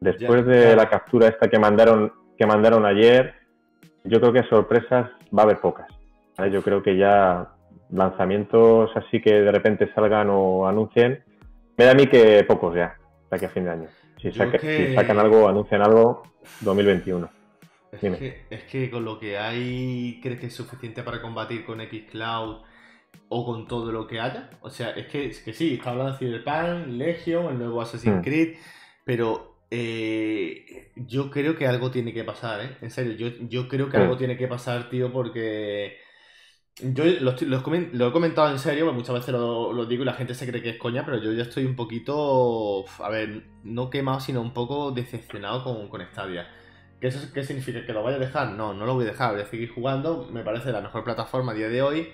Después de la captura esta que mandaron, que mandaron ayer, yo creo que sorpresas va a haber pocas. Yo creo que ya lanzamientos así que de repente salgan o anuncien, me da a mí que pocos ya, de aquí a fin de año. Si, sacan algo, anuncian algo, 2021. Es que, es que, con lo que hay, ¿crees que es suficiente para combatir con Xcloud o con todo lo que haya? O sea, es que, es que sí, está hablando de Cyberpunk, Legion, el nuevo Assassin's hmm. Creed, pero eh, yo creo que algo tiene que pasar, ¿eh? En serio, yo, yo creo que algo tiene que pasar, tío, porque yo lo, he comentado en serio, muchas veces lo, digo y la gente se cree que es coña, pero yo ya estoy un poquito, a ver, no quemado, sino un poco decepcionado con, con Stadia. ¿Qué, eso, ¿Qué significa? ¿Que lo vaya a dejar? No, no lo voy a dejar, voy a seguir jugando, me parece la mejor plataforma a día de hoy,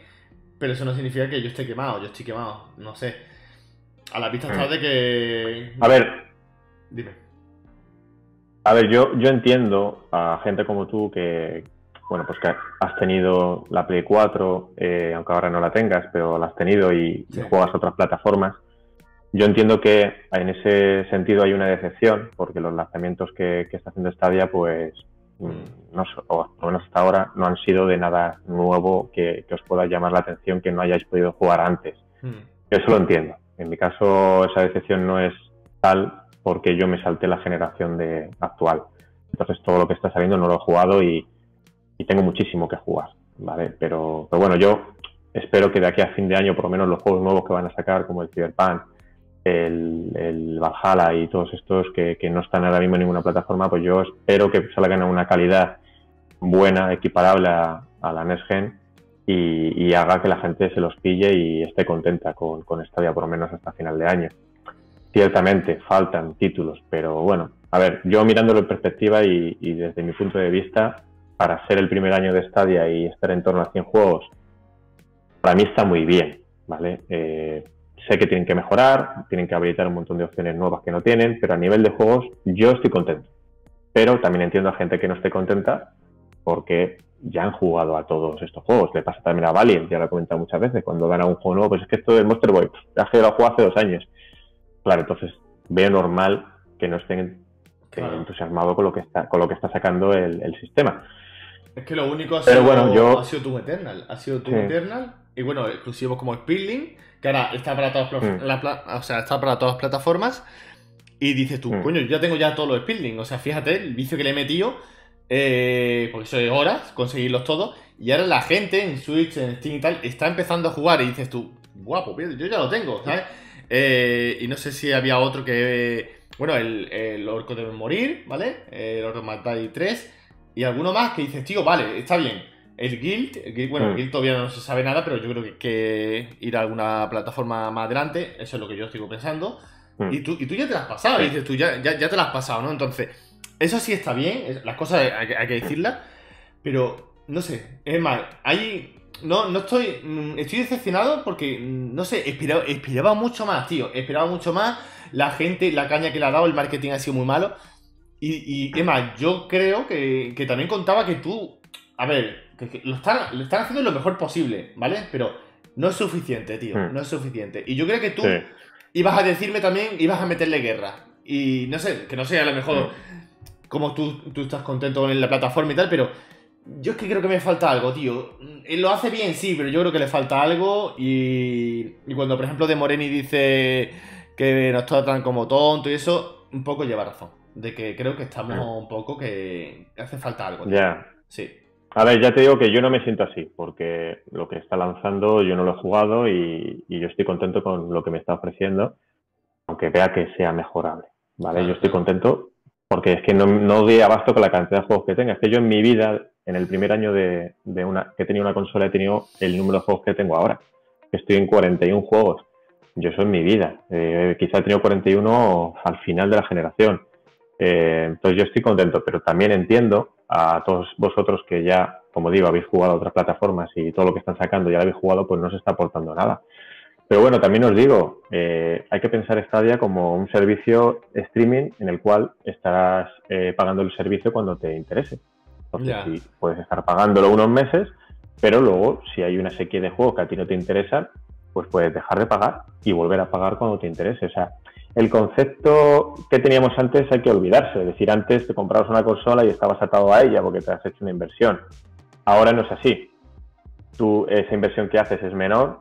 pero eso no significa que yo esté quemado, yo estoy quemado, no sé. A la vista está de que... A ver. Dime. A ver, yo, yo entiendo a gente como tú que, bueno, pues que has tenido la Play 4, eh, aunque ahora no la tengas, pero la has tenido y, juegas otras plataformas. Yo entiendo que en ese sentido hay una decepción, porque los lanzamientos que, está haciendo Stadia, pues, mm, no, o por lo menos hasta ahora, no han sido de nada nuevo que, os pueda llamar la atención que no hayáis podido jugar antes. Hmm. Eso lo entiendo. En mi caso, esa decepción no es tal porque yo me salté la generación de actual. Entonces, todo lo que está saliendo no lo he jugado y, tengo muchísimo que jugar, ¿vale? Pero, pero, bueno, yo espero que de aquí a fin de año, por lo menos los juegos nuevos que van a sacar, como el Cyberpunk, el, el Valhalla y todos estos que, no están ahora mismo en ninguna plataforma, pues yo espero que salgan a una calidad buena, equiparable a, la Next Gen y, haga que la gente se los pille y esté contenta con, con Stadia por lo menos hasta final de año. Ciertamente faltan títulos, pero bueno, a ver, yo mirándolo en perspectiva y desde mi punto de vista, para ser el primer año de Stadia y estar en torno a 100 juegos, para mí está muy bien, ¿vale? Eh, sé que tienen que mejorar, tienen que habilitar un montón de opciones nuevas que no tienen, pero a nivel de juegos yo estoy contento. Pero también entiendo a gente que no esté contenta porque ya han jugado a todos estos juegos. Le pasa también a Valiant, ya lo he comentado muchas veces, cuando gana un juego nuevo, pues es que esto del Monster Boy, ya que lo jugado hace dos años. Claro, entonces veo normal que no estén entusiasmados con lo que está, con lo que está sacando el sistema. Es que lo único ha sido, bueno, ha sido Doom Eternal. Ha sido Doom Eternal. Y bueno, exclusivos como Speedlink, que ahora está para todas, mm. o sea, está para todas las plataformas. Y dices tú, mm. coño, yo ya tengo ya todos los Speedlink. O sea, fíjate el vicio que le he metido. Eh, porque eso es horas, conseguirlos todos. Y ahora la gente en Switch, en Steam y tal, está empezando a jugar. Y dices tú, guapo, yo ya lo tengo, ¿sabes? Eh, y no sé si había otro que. Bueno, el, el Orco debe morir, ¿vale? El Orco Matai 3 y alguno más que dices, tío, vale, está bien. El Guild, bueno, el mm. Guild todavía no se sabe nada, pero yo creo que, que, ir a alguna plataforma más adelante, eso es lo que yo estoy pensando. Mm. Y, tú, y tú ya te las has pasado, dices tú, ya, ya, te las has pasado, ¿no? Entonces, eso sí está bien, las cosas hay, que decirlas, pero no sé, es más, hay. No, no estoy. Mm, estoy decepcionado porque, no sé, esperaba, esperaba mucho más, tío. Esperaba mucho más. La gente, la caña que le ha dado, el marketing ha sido muy malo. Y, y Emma, yo creo que, también contaba que tú, a ver, que, lo, están, lo están haciendo lo mejor posible, ¿vale? Pero no es suficiente, tío, hmm. no es suficiente. Y yo creo que tú ibas a decirme también, ibas a meterle guerra. Y no sé, que no sea a lo mejor hmm. como tú, tú estás contento con la plataforma y tal, pero Yo es que creo que me falta algo, tío. Él lo hace bien, sí, pero yo creo que le falta algo. Y, y cuando, por ejemplo, De Moreni dice que nos tratan como tonto y eso, un poco lleva razón. De que creo que estamos un poco que hace falta algo. Ya. Sí. A ver, ya te digo que yo no me siento así, porque lo que está lanzando yo no lo he jugado y, y yo estoy contento con lo que me está ofreciendo, aunque vea que sea mejorable, ¿vale? Claro, yo estoy contento porque es que no, no doy abasto con la cantidad de juegos que tenga. Es que yo en mi vida, en el primer año de, de una, que he tenido una consola, he tenido el número de juegos que tengo ahora. Estoy en 41 juegos. Yo eso en mi vida. Eh, quizá he tenido 41 al final de la generación. Eh, entonces yo estoy contento, pero también entiendo a todos vosotros que ya, como digo, habéis jugado a otras plataformas y todo lo que están sacando ya lo habéis jugado, pues no se está aportando nada. Pero bueno, también os digo, eh, hay que pensar Stadia como un servicio streaming en el cual estarás eh, pagando el servicio cuando te interese. Entonces, Ya. sí, puedes estar pagándolo unos meses, pero luego, si hay una sequía de juegos que a ti no te interesan, pues puedes dejar de pagar y volver a pagar cuando te interese. O sea, el concepto que teníamos antes hay que olvidarse. Es decir, antes te comprabas una consola y estabas atado a ella porque te has hecho una inversión. Ahora no es así. Tú, esa inversión que haces es menor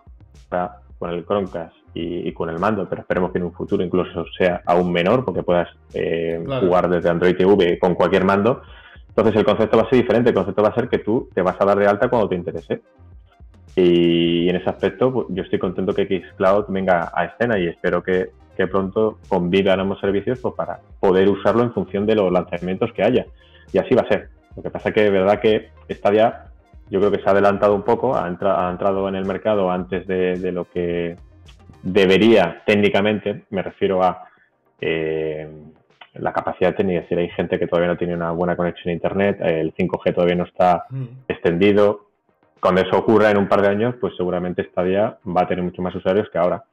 con el Chromecast y, y con el mando, pero esperemos que en un futuro incluso sea aún menor porque puedas eh, Claro. jugar desde Android TV con cualquier mando. Entonces el concepto va a ser diferente. El concepto va a ser que tú te vas a dar de alta cuando te interese. Y en ese aspecto, pues, yo estoy contento que Xcloud venga a escena y espero que, que pronto convivan ambos servicios pues, para poder usarlo en función de los lanzamientos que haya. Y así va a ser. Lo que pasa es que de verdad que Stadia yo creo que se ha adelantado un poco, ha, entra- ha entrado en el mercado antes de, de lo que debería técnicamente, me refiero a eh, la capacidad técnica, es decir, hay gente que todavía no tiene una buena conexión a Internet, el 5G todavía no está Mm. extendido. Cuando eso ocurra en un par de años, pues seguramente Stadia va a tener mucho más usuarios que ahora.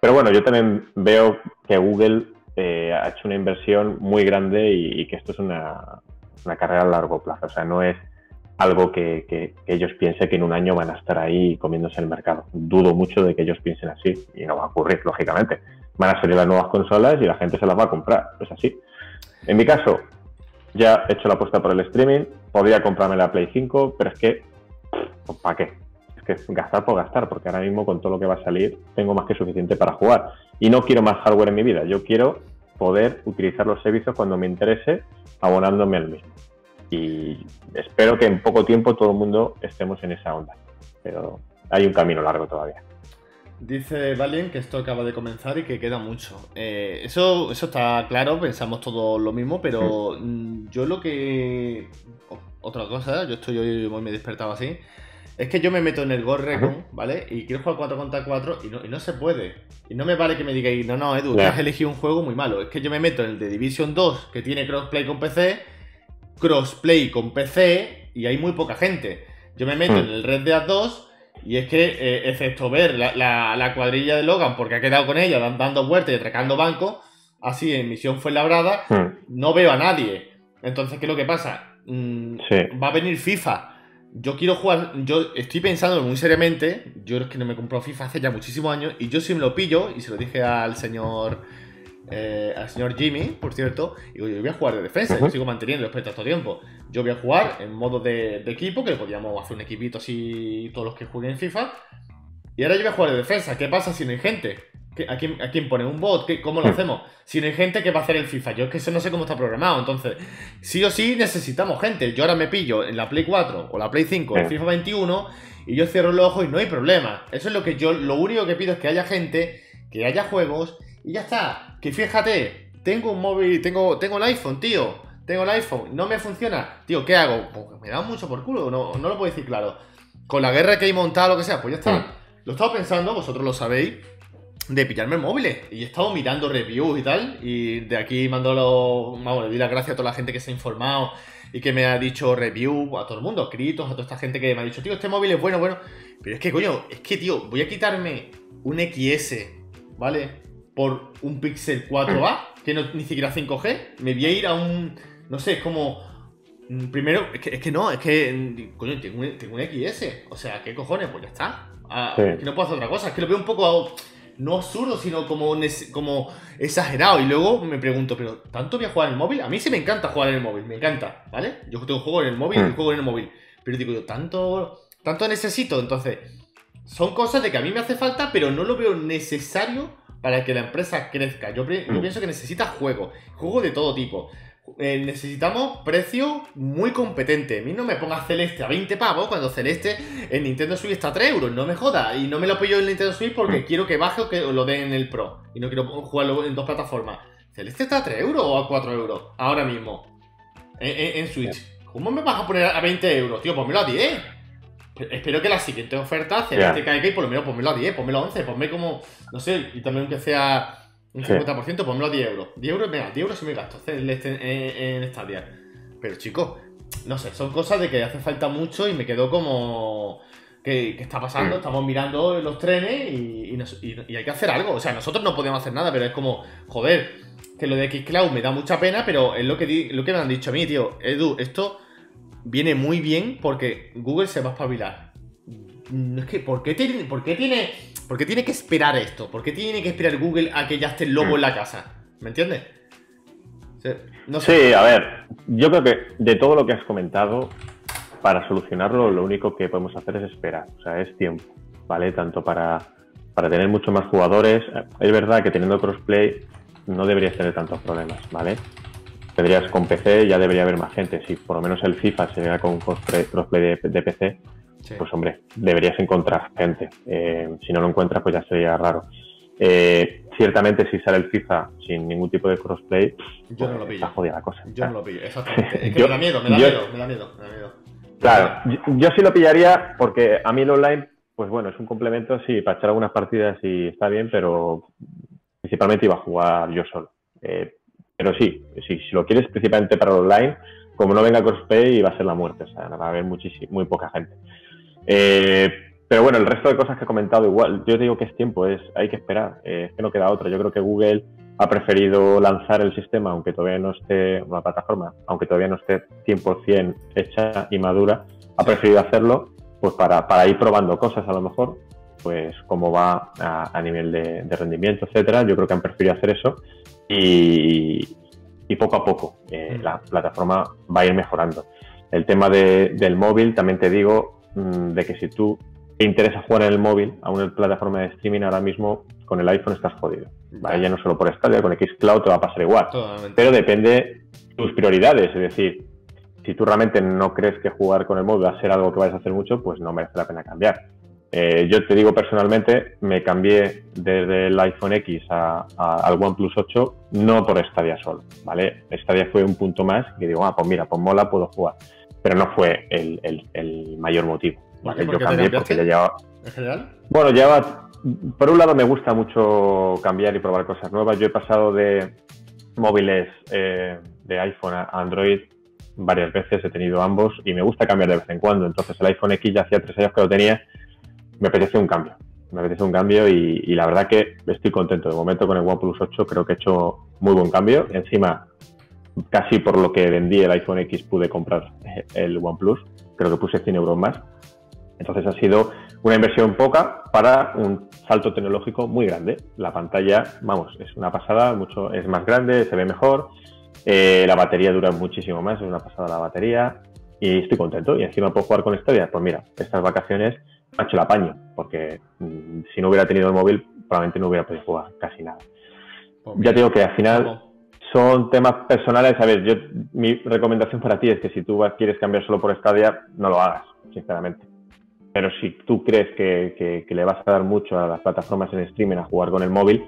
Pero bueno, yo también veo que Google eh, ha hecho una inversión muy grande y, que esto es una, una carrera a largo plazo. O sea, no es algo que, que- que ellos piensen que en un año van a estar ahí comiéndose el mercado. Dudo mucho de que ellos piensen así y no va a ocurrir, lógicamente. Van a salir las nuevas consolas y la gente se las va a comprar. Es así. En mi caso, ya he hecho la apuesta por el streaming. Podría comprarme la Play 5, pero es que, ¿para qué? Es gastar por gastar, porque ahora mismo con todo lo que va a salir tengo más que suficiente para jugar. Y no quiero más hardware en mi vida. Yo quiero poder utilizar los servicios cuando me interese, abonándome al mismo. Y espero que en poco tiempo todo el mundo estemos en esa onda. Pero hay un camino largo todavía. Dice Valiant que esto acaba de comenzar y que queda mucho. Eh, eso, eso está claro, pensamos todos lo mismo, pero mm, yo lo que. otra cosa, yo estoy hoy muy me he despertado así. Es que yo me meto en el Ghost Recon, ¿vale? Y quiero jugar 4 contra 4 y no, y no se puede. Y no me vale que me digáis, no, no, Edu, has elegido un juego muy malo. Es que yo me meto en el de Division 2, que tiene crossplay con PC, crossplay con PC, y hay muy poca gente. Yo me meto Hmm. en el Red Dead 2 y es que, eh, excepto ver la, la- la cuadrilla de Logan, porque ha quedado con ella dan- dando vueltas y atracando bancos, así en misión fue labrada, Hmm, no veo a nadie. Entonces, ¿qué es lo que pasa? Mm, Sí. Va a venir FIFA. Yo quiero jugar, yo estoy pensando muy seriamente, yo es que no me compró FIFA hace ya muchísimos años, y yo si me lo pillo, y se lo dije al señor eh, al señor Jimmy, por cierto, digo, yo voy a jugar de defensa, yo sigo manteniendo respecto a todo tiempo. Yo voy a jugar en modo de, de equipo, que podríamos hacer un equipito así todos los que jueguen en FIFA. Y ahora yo voy a jugar de defensa. ¿Qué pasa si no hay gente? ¿Qué- a, quién, ¿A quién pone un bot? ¿Qué- ¿Cómo lo Hmm. hacemos? Si no hay gente, ¿qué va a hacer el FIFA? Yo es que eso no sé cómo está programado. Entonces, sí o sí necesitamos gente. Yo ahora me pillo en la Play 4 o la Play 5 el Sí. FIFA 21 y yo cierro los ojos y no hay problema. Eso es lo que yo, lo único que pido es que haya gente, que haya juegos y ya está. Que fíjate, tengo un móvil, tengo, tengo el iPhone, tío. Tengo el iPhone, no me funciona. Tío, ¿qué hago? Pues me da mucho por culo, no, no lo puedo decir claro. Con la guerra que hay montada, lo que sea, pues ya está. Sí. Lo he estado pensando, vosotros lo sabéis, de pillarme móviles. Y he estado mirando reviews y tal. Y de aquí mando los. Vamos, le doy las gracias a toda la gente que se ha informado y que me ha dicho review, a todo el mundo, escritos, a toda esta gente que me ha dicho, tío, este móvil es bueno, bueno. Pero es que, coño, es que, tío, voy a quitarme un XS, ¿vale? Por un Pixel 4A, (clears throat) que no ni siquiera 5G. Me voy a ir a un. No sé, es como. mm, Primero, es que, es que no, es que. mm, Coño, tengo un, tengo un XS. O sea, ¿qué cojones? Pues ya está. Ah, Sí. es que no puedo hacer otra cosa. Es que lo veo un poco. No absurdo, sino como, como exagerado. Y luego me pregunto, ¿pero tanto voy a jugar en el móvil? A mí sí me encanta jugar en el móvil, me encanta, ¿vale? Yo tengo juego en el móvil y Hmm. juego en el móvil. Pero digo yo, tanto, tanto necesito. Entonces, son cosas de que a mí me hace falta, pero no lo veo necesario para que la empresa crezca. Yo, yo Hmm. pienso que necesita juego, juego de todo tipo. Eh, necesitamos precio muy competente. A mí no me pongas Celeste a 20 pavos cuando Celeste en Nintendo Switch está a 3 euros. No me joda. Y no me lo pillo en Nintendo Switch porque Mm. quiero que baje o que lo den en el Pro. Y no quiero jugarlo en dos plataformas. Celeste está a 3 euros o a 4 euros. Ahora mismo. En, en- en Switch. ¿Cómo me vas a poner a 20 euros? Tío, ponmelo a 10. Pero Espero que la siguiente oferta Celeste Ya. caiga y por lo menos ponmelo a 10, ponmelo a 11, ponme como, no sé, y también que sea un Sí. 50%, ponmelo a 10 euros. 10 euros, venga, 10 euros si me gasto en, en, en Stadia. Pero chicos, no sé, son cosas de que hace falta mucho y me quedo como... ¿Qué, qué está pasando? Mm. Estamos mirando los trenes y, y nos- y- y hay que hacer algo. O sea, nosotros no podemos hacer nada, pero es como, joder, que lo de Xcloud me da mucha pena, pero es lo que, di- lo que me han dicho a mí, tío. Edu, esto viene muy bien porque Google se va a espabilar. Mm, Es que, ¿por qué, tiene, por, qué tiene, ¿por qué tiene que esperar esto? ¿Por qué tiene que esperar Google a que ya esté el lobo en la casa? ¿Me entiendes? Sí, a ver, yo creo que de todo lo que has comentado, para solucionarlo lo único que podemos hacer es esperar, o sea, es tiempo, ¿vale? Tanto para, para tener muchos más jugadores, es verdad que teniendo crossplay no deberías tener tantos problemas, ¿vale? Tendrías con PC, ya debería haber más gente, si por lo menos el FIFA se vea con crossplay, de PC, Sí. pues hombre, deberías encontrar gente. Eh, si no lo encuentras, pues ya sería raro. Eh, ciertamente, si sale el FIFA sin ningún tipo de crossplay, Yo no pues lo pillo. está jodida la cosa. Yo no lo pillo, exactamente. (laughs) Es que Yo- me da miedo, me da yo- miedo, me da miedo, me da miedo. Claro, yo, yo sí lo pillaría porque a mí el online, pues bueno, es un complemento, sí, para echar algunas partidas y está bien, pero principalmente iba a jugar yo solo. Eh, pero sí, sí, si lo quieres principalmente para el online, como no venga crossplay, va a ser la muerte, o sea, va a haber muchísimo, muy poca gente. Eh, pero bueno, el resto de cosas que he comentado igual, yo digo que es tiempo, es hay que esperar, eh, es que no queda otra. Yo creo que Google ha preferido lanzar el sistema, aunque todavía no esté, la plataforma, aunque todavía no esté 100% hecha y madura, ha preferido hacerlo pues para, para ir probando cosas a lo mejor, pues cómo va a, a nivel de, de rendimiento, etcétera. Yo creo que han preferido hacer eso y, y poco a poco eh, Mm. la plataforma va a ir mejorando. El tema de- del móvil, también te digo de que si tú te interesa jugar en el móvil a una plataforma de streaming ahora mismo con el iPhone estás jodido. ¿vale? Ya no solo por Stadia, con Xcloud te va a pasar igual. Totalmente. Pero depende tus prioridades, es decir, si tú realmente no crees que jugar con el móvil va a ser algo que vayas a hacer mucho, pues no merece la pena cambiar. Eh, yo te digo personalmente, me cambié desde el iPhone X a- a- al OnePlus 8 no por Stadia solo, ¿vale? Stadia fue un punto más que digo, ah, pues mira, pues mola, puedo jugar. Pero no fue el, el- el mayor motivo. ¿vale? ¿Por Yo cambié porque ya llevaba, ¿En general? bueno, ya por un lado me gusta mucho cambiar y probar cosas nuevas. Yo he pasado de móviles eh, de iPhone a Android varias veces, he tenido ambos y me gusta cambiar de vez en cuando. Entonces el iPhone X ya hacía tres años que lo tenía, me apetece un cambio. Me apetece un cambio y, y la verdad que estoy contento. De momento con el OnePlus 8 creo que he hecho muy buen cambio. Encima, casi por lo que vendí el iPhone X pude comprar el OnePlus. Creo que puse 100 euros más. Entonces ha sido una inversión poca para un salto tecnológico muy grande. La pantalla, vamos, es una pasada, mucho, es más grande, se ve mejor, eh, la batería dura muchísimo más, es una pasada la batería y estoy contento. Y encima puedo jugar con Stadia. Pues mira, estas vacaciones me ha hecho el apaño, porque mm, si no hubiera tenido el móvil probablemente no hubiera podido jugar casi nada. Pues Ya digo que al final. Son temas personales. A ver, yo, mi recomendación para ti es que si tú quieres cambiar solo por Stadia, no lo hagas, sinceramente. Pero si tú crees que, que- que le vas a dar mucho a las plataformas en streaming a jugar con el móvil,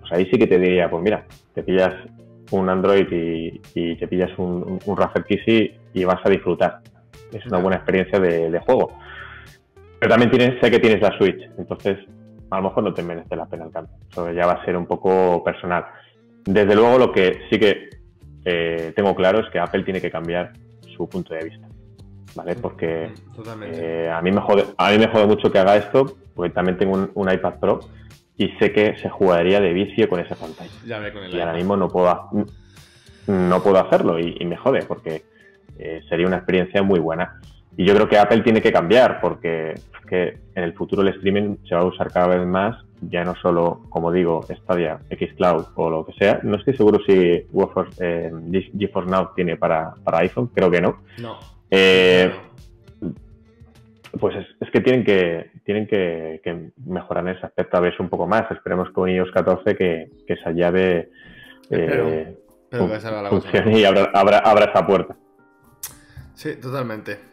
pues ahí sí que te diría, pues mira, te pillas un Android y, y te pillas un, un, Razer Kissy y vas a disfrutar. Es una buena experiencia de, de juego. Pero también tienes, sé que tienes la Switch, entonces a lo mejor no te merece la pena el cambio. Eso ya va a ser un poco personal. Desde luego, lo que sí que eh, tengo claro es que Apple tiene que cambiar su punto de vista. ¿Vale? Porque Mm, Totalmente. eh, a, mí me jode, a mí me jode mucho que haga esto, porque también tengo un, un iPad Pro y sé que se jugaría de vicio con esa pantalla. ya con el Y ahora mismo no puedo, no puedo hacerlo y, y me jode, porque eh, sería una experiencia muy buena. Y yo creo que Apple tiene que cambiar, porque es que en el futuro el streaming se va a usar cada vez más ya no solo, como digo, Stadia, Xcloud o lo que sea. No estoy seguro si eh, GeForce Now tiene para, iPhone, creo que no. No. Eh, pues es, que tienen que tienen que, mejorar en ese aspecto a veces un poco más. Esperemos con iOS 14 que, esa llave eh, funcione y abra, abra esa puerta. Sí, totalmente.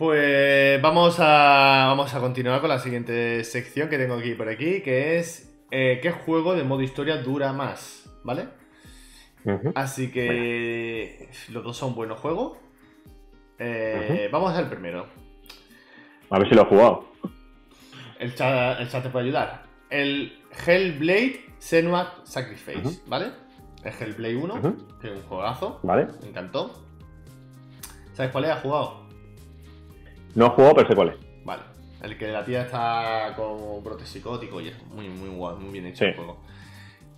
Pues vamos a, vamos a continuar con la siguiente sección que tengo aquí por aquí, que es eh, ¿qué juego de modo historia dura más? ¿Vale? Así que los dos son buenos juegos. Eh, vamos al primero. A ver si lo he jugado. El chat, el chat te puede ayudar. El Hellblade Senua Sacrifice, ¿vale? El Hellblade 1, que es un juegazo. Vale. Me encantó. ¿Sabes cuál es? ¿Has jugado? No he jugado, pero sé cuál es. Vale. El que la tía está con brote psicótico y es muy, muy guay, muy bien hecho el juego.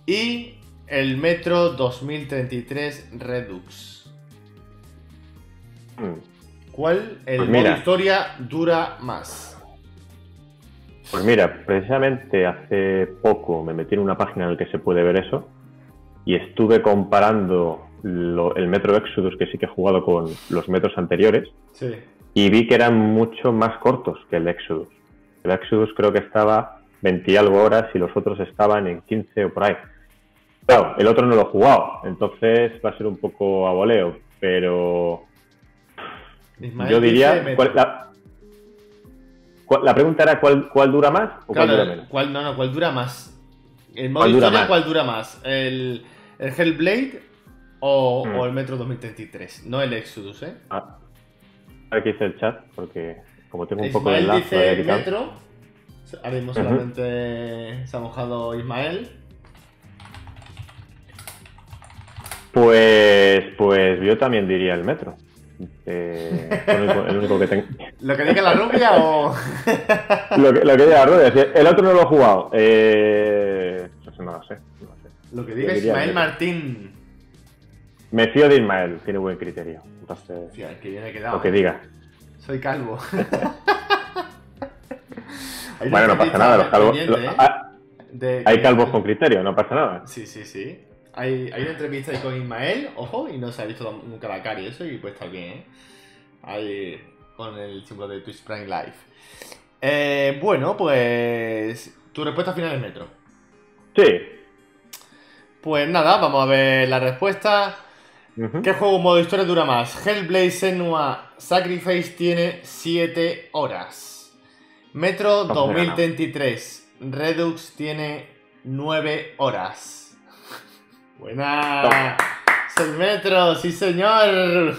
Y el Metro 2033 Redux. Mm. ¿Cuál el pues historia dura más? Pues mira, precisamente hace poco me metí en una página en la que se puede ver eso y estuve comparando el Metro Exodus que sí que he jugado con los metros anteriores. Sí y vi que eran mucho más cortos que el Exodus. El Exodus creo que estaba 20 y algo horas y los otros estaban en 15 o por ahí. Claro, el otro no lo he jugado, entonces va a ser un poco a voleo, pero yo diría... la, pregunta era ¿cuál, cuál dura más o cuál dura menos? no, no, ¿cuál dura más? El modo ¿Cuál historia, ¿cuál dura más? ¿El, el Hellblade o, hmm. o, el Metro 2033? No el Exodus, ¿eh? Ah, ver qué dice el chat, porque como tengo un poco de lag, dice metro. Ahora mismo solamente se ha mojado Ismael. Pues, pues yo también diría el metro. Eh, el, único, que tengo. (laughs) ¿Lo que diga la rubia o.? (laughs) lo, que, lo que diga la rubia. El otro no lo he jugado. Eh... No, lo sé, no sé. Lo que diga Ismael Martín. Me fío de Ismael, tiene buen criterio. Entonces, que viene quedado. Lo que diga. Soy calvo. (laughs) bueno, no pasa nada, los calvos. ¿eh? Ah, hay calvos con criterio, no pasa nada. Sí, sí, sí. Hay, hay una entrevista ahí con Ismael, ojo, y no se ha visto nunca la cara y eso, y pues está bien, ¿eh? Ahí con el símbolo de Twitch Prime Live. Eh, bueno, pues. Tu respuesta final es metro. Sí. Pues nada, vamos a ver la respuesta. ¿Qué juego modo historia dura más? Hellblade Senua Sacrifice tiene 7 horas. Metro 2033 Redux tiene 9 horas. (laughs) Buena. Es el Metro, sí señor.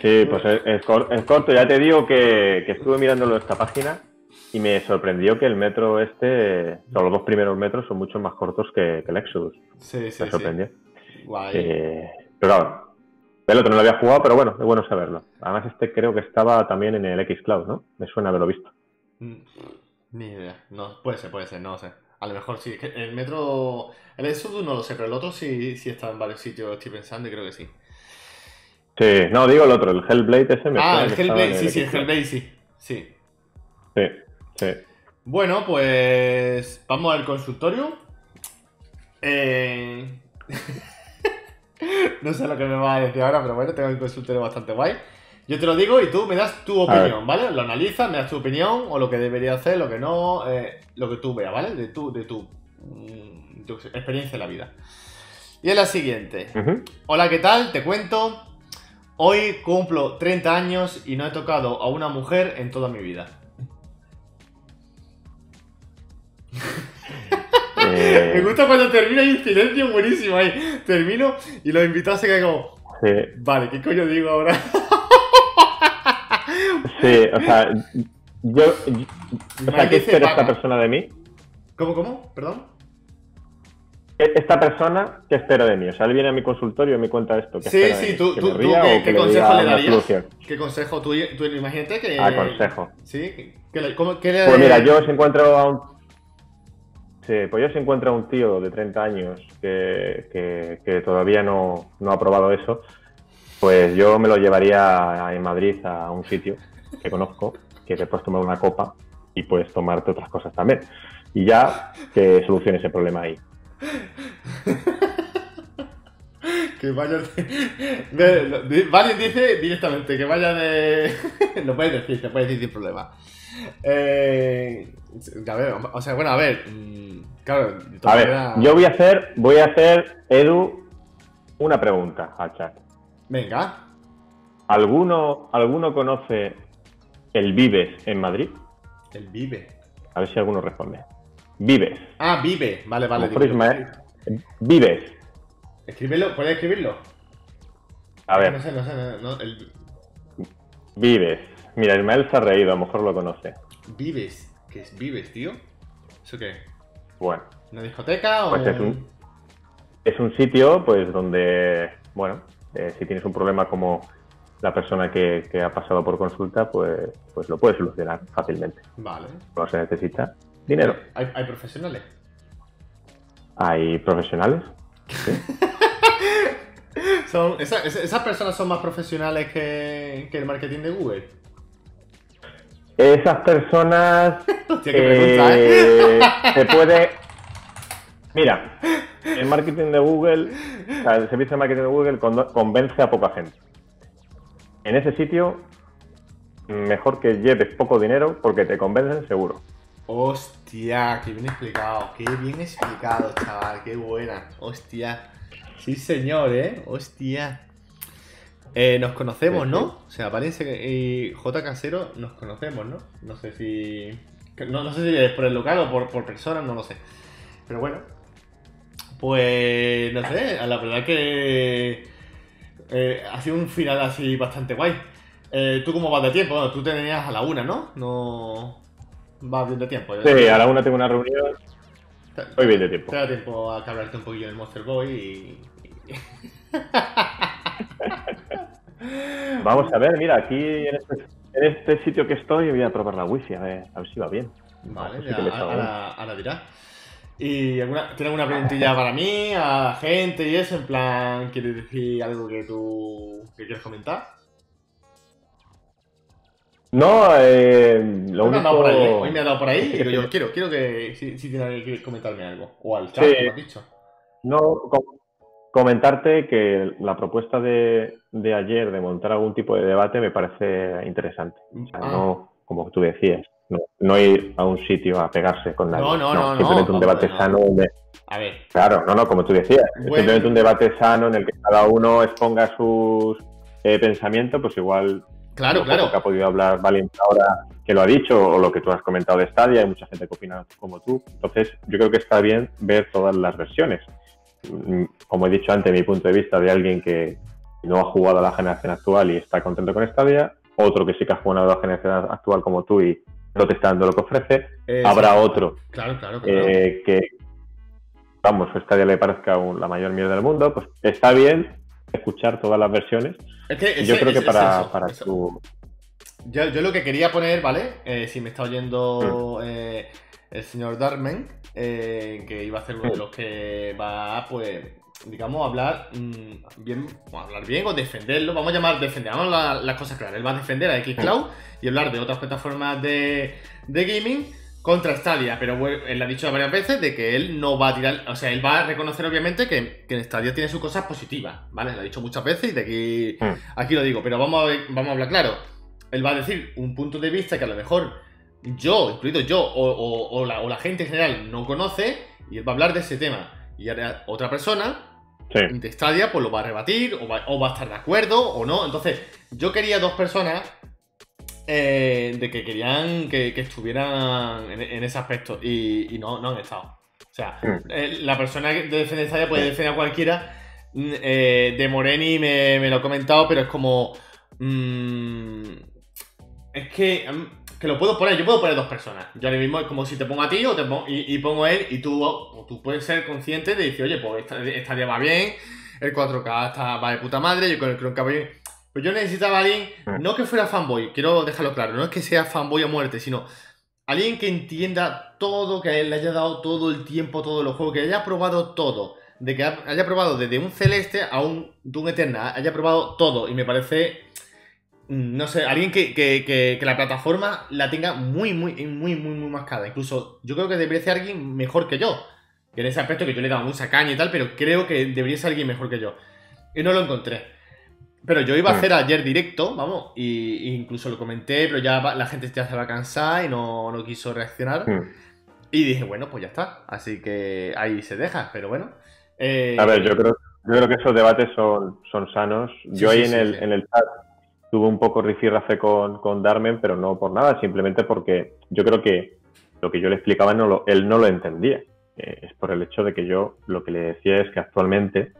Sí, pues es, corto. Ya te digo que, estuve mirándolo esta página y me sorprendió que el metro este, los dos primeros metros son mucho más cortos que, el Exodus. Sí, sí. Me sorprendió. Eh, pero claro, el otro no lo había jugado, pero bueno, es bueno saberlo. Además, este creo que estaba también en el Xcloud, ¿no? Me suena haberlo visto. Mm, ni idea. No, puede ser, puede ser, no sé. A lo mejor sí. El metro. El Exodus no lo sé, pero el otro sí, sí está en varios sitios, estoy pensando y creo que sí. Sí, no, digo el otro, el Hellblade ese me Ah, el Hellblade, sí, sí, el Hellblade sí. Sí. Sí, sí. Bueno, pues vamos al consultorio. Eh... (laughs) (laughs) no sé lo que me va a decir ahora, pero bueno, tengo un consultorio bastante guay. Yo te lo digo y tú me das tu opinión, ¿vale? Lo analizas, me das tu opinión o lo que debería hacer, lo que no, eh, lo que tú veas, ¿vale? De tu, de tu, mm, experiencia en la vida. Y es la siguiente. Hola, ¿qué tal? Te cuento. Hoy cumplo 30 años y no he tocado a una mujer en toda mi vida. Eh, Me gusta cuando termina y un silencio buenísimo ahí. Termino y los invitados se quedan como. Vale, ¿qué coño digo ahora? (laughs) sí, o sea, yo. o sea, ¿qué espera esta persona de mí? ¿Cómo, cómo? ¿Perdón? E, esta persona, ¿qué espera de mí? O sea, él viene a mi consultorio y me cuenta esto. ¿qué sí, sí, tú, tú, ¿qué, consejo le, darías? ¿Qué consejo? Tú, tú imagínate que. Ah, consejo. Sí, ¿qué, cómo, qué le... Pues mira, yo si encuentro a un Sí, pues yo si encuentro a un tío de 30 años que, todavía no, ha probado eso, pues yo me lo llevaría en Madrid a un sitio que conozco, que después tomar una copa y puedes tomarte otras cosas también. Y ya que solucione ese problema ahí. (laughs) que vaya de... Vale dice directamente que vaya de... (laughs) Lo puedes decir, te puedes decir sin problema. Eh, a ver, o sea, bueno, a ver. Mm, claro, a ver, yo voy a hacer, voy a hacer, Edu, una pregunta al chat. Venga. ¿Alguno, ¿Alguno conoce el Vives en Madrid? El Vive. A ver si alguno responde. Vives. Ah, Vive. Vale, vale. Vives. Escríbelo, ¿puedes escribirlo? A ver. No sé, no sé, no, el... Vives. Mira, Ismael se ha reído, a lo mejor lo conoce. Vives. ¿Qué es Vives, tío? ¿Eso qué? Bueno. ¿Una discoteca o...? Pues es un, es un sitio, pues, donde, bueno, eh, si tienes un problema como la persona que, ha pasado por consulta, pues, pues lo puede solucionar fácilmente. Vale. No se necesita dinero. ¿Hay, hay profesionales? ¿Hay profesionales? (laughs) son, ¿Esas personas son más profesionales que, el marketing de Google? Esas personas. (laughs) ¿eh? Eh, se puede. Mira, el marketing de Google, el servicio de marketing de Google convence a poca gente. En ese sitio, mejor que lleves poco dinero porque te convencen seguro. Hostia, qué bien explicado, qué bien explicado, chaval, qué buena. Hostia. Sí, señor, ¿eh? Hostia. Eh, nos conocemos, ¿no? O sea, Valencia y J. Casero nos conocemos, ¿no? No sé si. No, no sé si es por el local o por, por persona, no lo sé. Pero bueno. Pues. No sé, la verdad que. Eh, ha sido un final así bastante guay. Eh, ¿Tú cómo vas de tiempo? Bueno, tú te venías a la una, ¿no? No. Vas bien de tiempo. Sí, a la una tengo una reunión. Voy bien de tiempo. Te da tiempo a que hablarte un poquillo del Monster Boy y. (laughs) Vamos a ver, mira, aquí en este, en este, sitio que estoy voy a probar la wifi, a ver, a ver si va bien. Vale, ya, ahora, ahora, dirá. ¿Y alguna, tienes alguna preguntilla para mí, a la gente y eso? En plan, ¿quieres decir algo que tú que quieres comentar? No, eh, lo único... Me por ahí, ¿eh? Hoy me ha dado por ahí y digo yo, (laughs) quiero, quiero que si, si tiene que comentarme algo. O al chat, como has dicho. No, comentarte que la propuesta de, de, ayer de montar algún tipo de debate me parece interesante. O sea, ah. no, como tú decías, no, ir a un sitio a pegarse con nadie. No, no, no. simplemente un debate sano. A ver. Claro, no, no, como tú decías. Simplemente un debate sano en el que cada uno exponga sus eh, pensamientos, pues igual. Claro, claro. que ha podido hablar Valiente ahora que lo ha dicho, o lo que tú has comentado de Stadia, hay mucha gente que opina como tú. Entonces, yo creo que está bien ver todas las versiones. Mm, como he dicho antes, mi punto de vista de alguien que no ha jugado a la generación actual y está contento con Stadia, otro que sí que ha jugado a la generación actual como tú y no te está dando lo que ofrece, habrá otro claro, claro, eh, que, vamos, Stadia le parezca la mayor mierda del mundo, pues está bien escuchar todas las versiones. yo creo que para, para tu... Yo, yo, lo que quería poner, ¿vale? Eh, si me está oyendo mm. eh, el señor Darmen, que iba a ser uno de mm. los que va, pues, digamos, hablar mm, bien, hablar bien o defenderlo. Vamos a llamar defender, vamos a las cosas claras. Él va a defender a Xcloud y hablar de otras plataformas de, de gaming contra Stadia, pero él ha dicho varias veces de que él no va a tirar, o sea, él va a reconocer obviamente que, que en Stadia tiene sus cosas positivas, ¿vale? Lo ha dicho muchas veces y de aquí, mm. aquí lo digo, pero vamos a, vamos a hablar claro. Él va a decir un punto de vista que a lo mejor yo, incluido yo, o, la, o la gente en general no conoce, y él va a hablar de ese tema. Y ahora otra persona de Stadia pues lo va a rebatir, o va, o va, a estar de acuerdo, o no. Entonces, yo quería dos personas eh, de que querían que, estuvieran en, ese aspecto y, no, no han estado. O sea, mm. eh, la persona que defiende Stadia puede defender a cualquiera. Mm, eh, de Moreni me, lo ha comentado, pero es como. Mm, es que. Que lo puedo poner, yo puedo poner dos personas. Yo ahora mismo es como si te pongo a ti o te pongo, y, pongo él, y tú, tú puedes ser consciente de decir, oye, pues esta, va bien, el 4K está, va de puta madre, yo con el Chromecast va bien. Pues yo necesitaba a alguien, mm. no que fuera fanboy, quiero dejarlo claro, no es que sea fanboy a muerte, sino alguien que entienda todo, que a él le haya dado todo el tiempo, todos los juegos, que haya probado todo, de que haya probado desde un celeste a un Doom Eternal, haya probado todo, y me parece mm, no sé, alguien que, que- que- que la plataforma la tenga muy, muy, muy, muy, muy mascada. Incluso yo creo que debería ser alguien mejor que yo. Que en ese aspecto que yo le he dado mucha caña y tal, pero creo que debería ser alguien mejor que yo. Y no lo encontré. Pero yo iba a hacer ayer directo, vamos, y, y incluso lo comenté, pero ya la gente ya se va a cansar y no, no quiso reaccionar. Mm. Y dije, bueno, pues ya está. Así que ahí se deja, pero bueno. Eh, A ver, yo creo, yo creo que esos debates son, son sanos. Yo Sí, ahí sí, en, sí, el, en el chat tuve un poco rifirrafe con, con Darmen, pero no por nada, simplemente porque yo creo que lo que yo le explicaba no lo- él no lo entendía. Eh, es por el hecho de que yo lo que le decía es que actualmente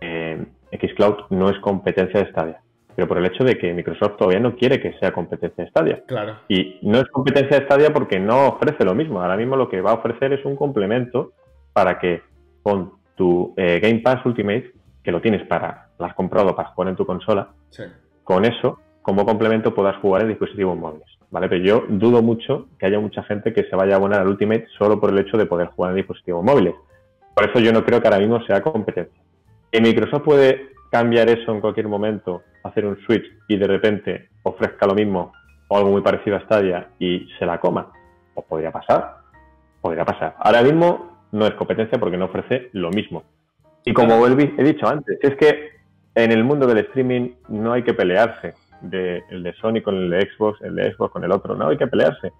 eh, Xcloud no es competencia de Stadia, pero por el hecho de que Microsoft todavía no quiere que sea competencia de Stadia. Claro. Y no es competencia de Stadia porque no ofrece lo mismo. Ahora mismo lo que va a ofrecer es un complemento para que con tu eh, Game Pass Ultimate, que lo tienes para, lo has comprado para jugar en tu consola, Sí. con eso, como complemento, puedas jugar en dispositivos móviles. ¿Vale? Pero yo dudo mucho que haya mucha gente que se vaya a abonar al Ultimate solo por el hecho de poder jugar en dispositivos móviles. Por eso yo no creo que ahora mismo sea competencia. ¿Que Microsoft puede cambiar eso en cualquier momento, hacer un switch y de repente ofrezca lo mismo o algo muy parecido a Stadia y se la coma? ¿O podría pasar? Podría pasar. Ahora mismo no es competencia porque no ofrece lo mismo. Y como he he dicho antes, es que en el mundo del streaming no hay que pelearse. De, el de Sony con el de Xbox, el de Xbox con el otro, no hay que pelearse.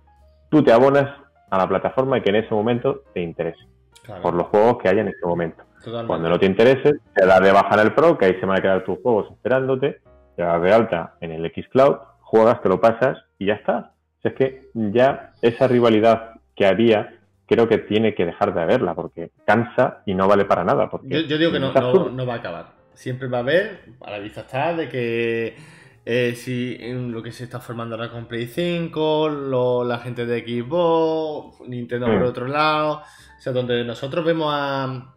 Tú te abonas a la plataforma que en ese momento te interese, Claro. por los juegos que haya en ese momento. Totalmente. Cuando no te interese, te das de baja en el Pro, que ahí se van a quedar tus juegos esperándote, te das de alta en el Xcloud, juegas, te lo pasas y ya está. O sea, es que ya esa rivalidad que había, creo que tiene que dejar de haberla, porque cansa y no vale para nada. Porque Yo, yo digo que no, va a acabar. Siempre va a haber, a la vista está, de que eh, si en lo que se está formando ahora con Play 5, lo- la gente de Xbox, Nintendo por Mm. otro lado. O sea, donde nosotros vemos a,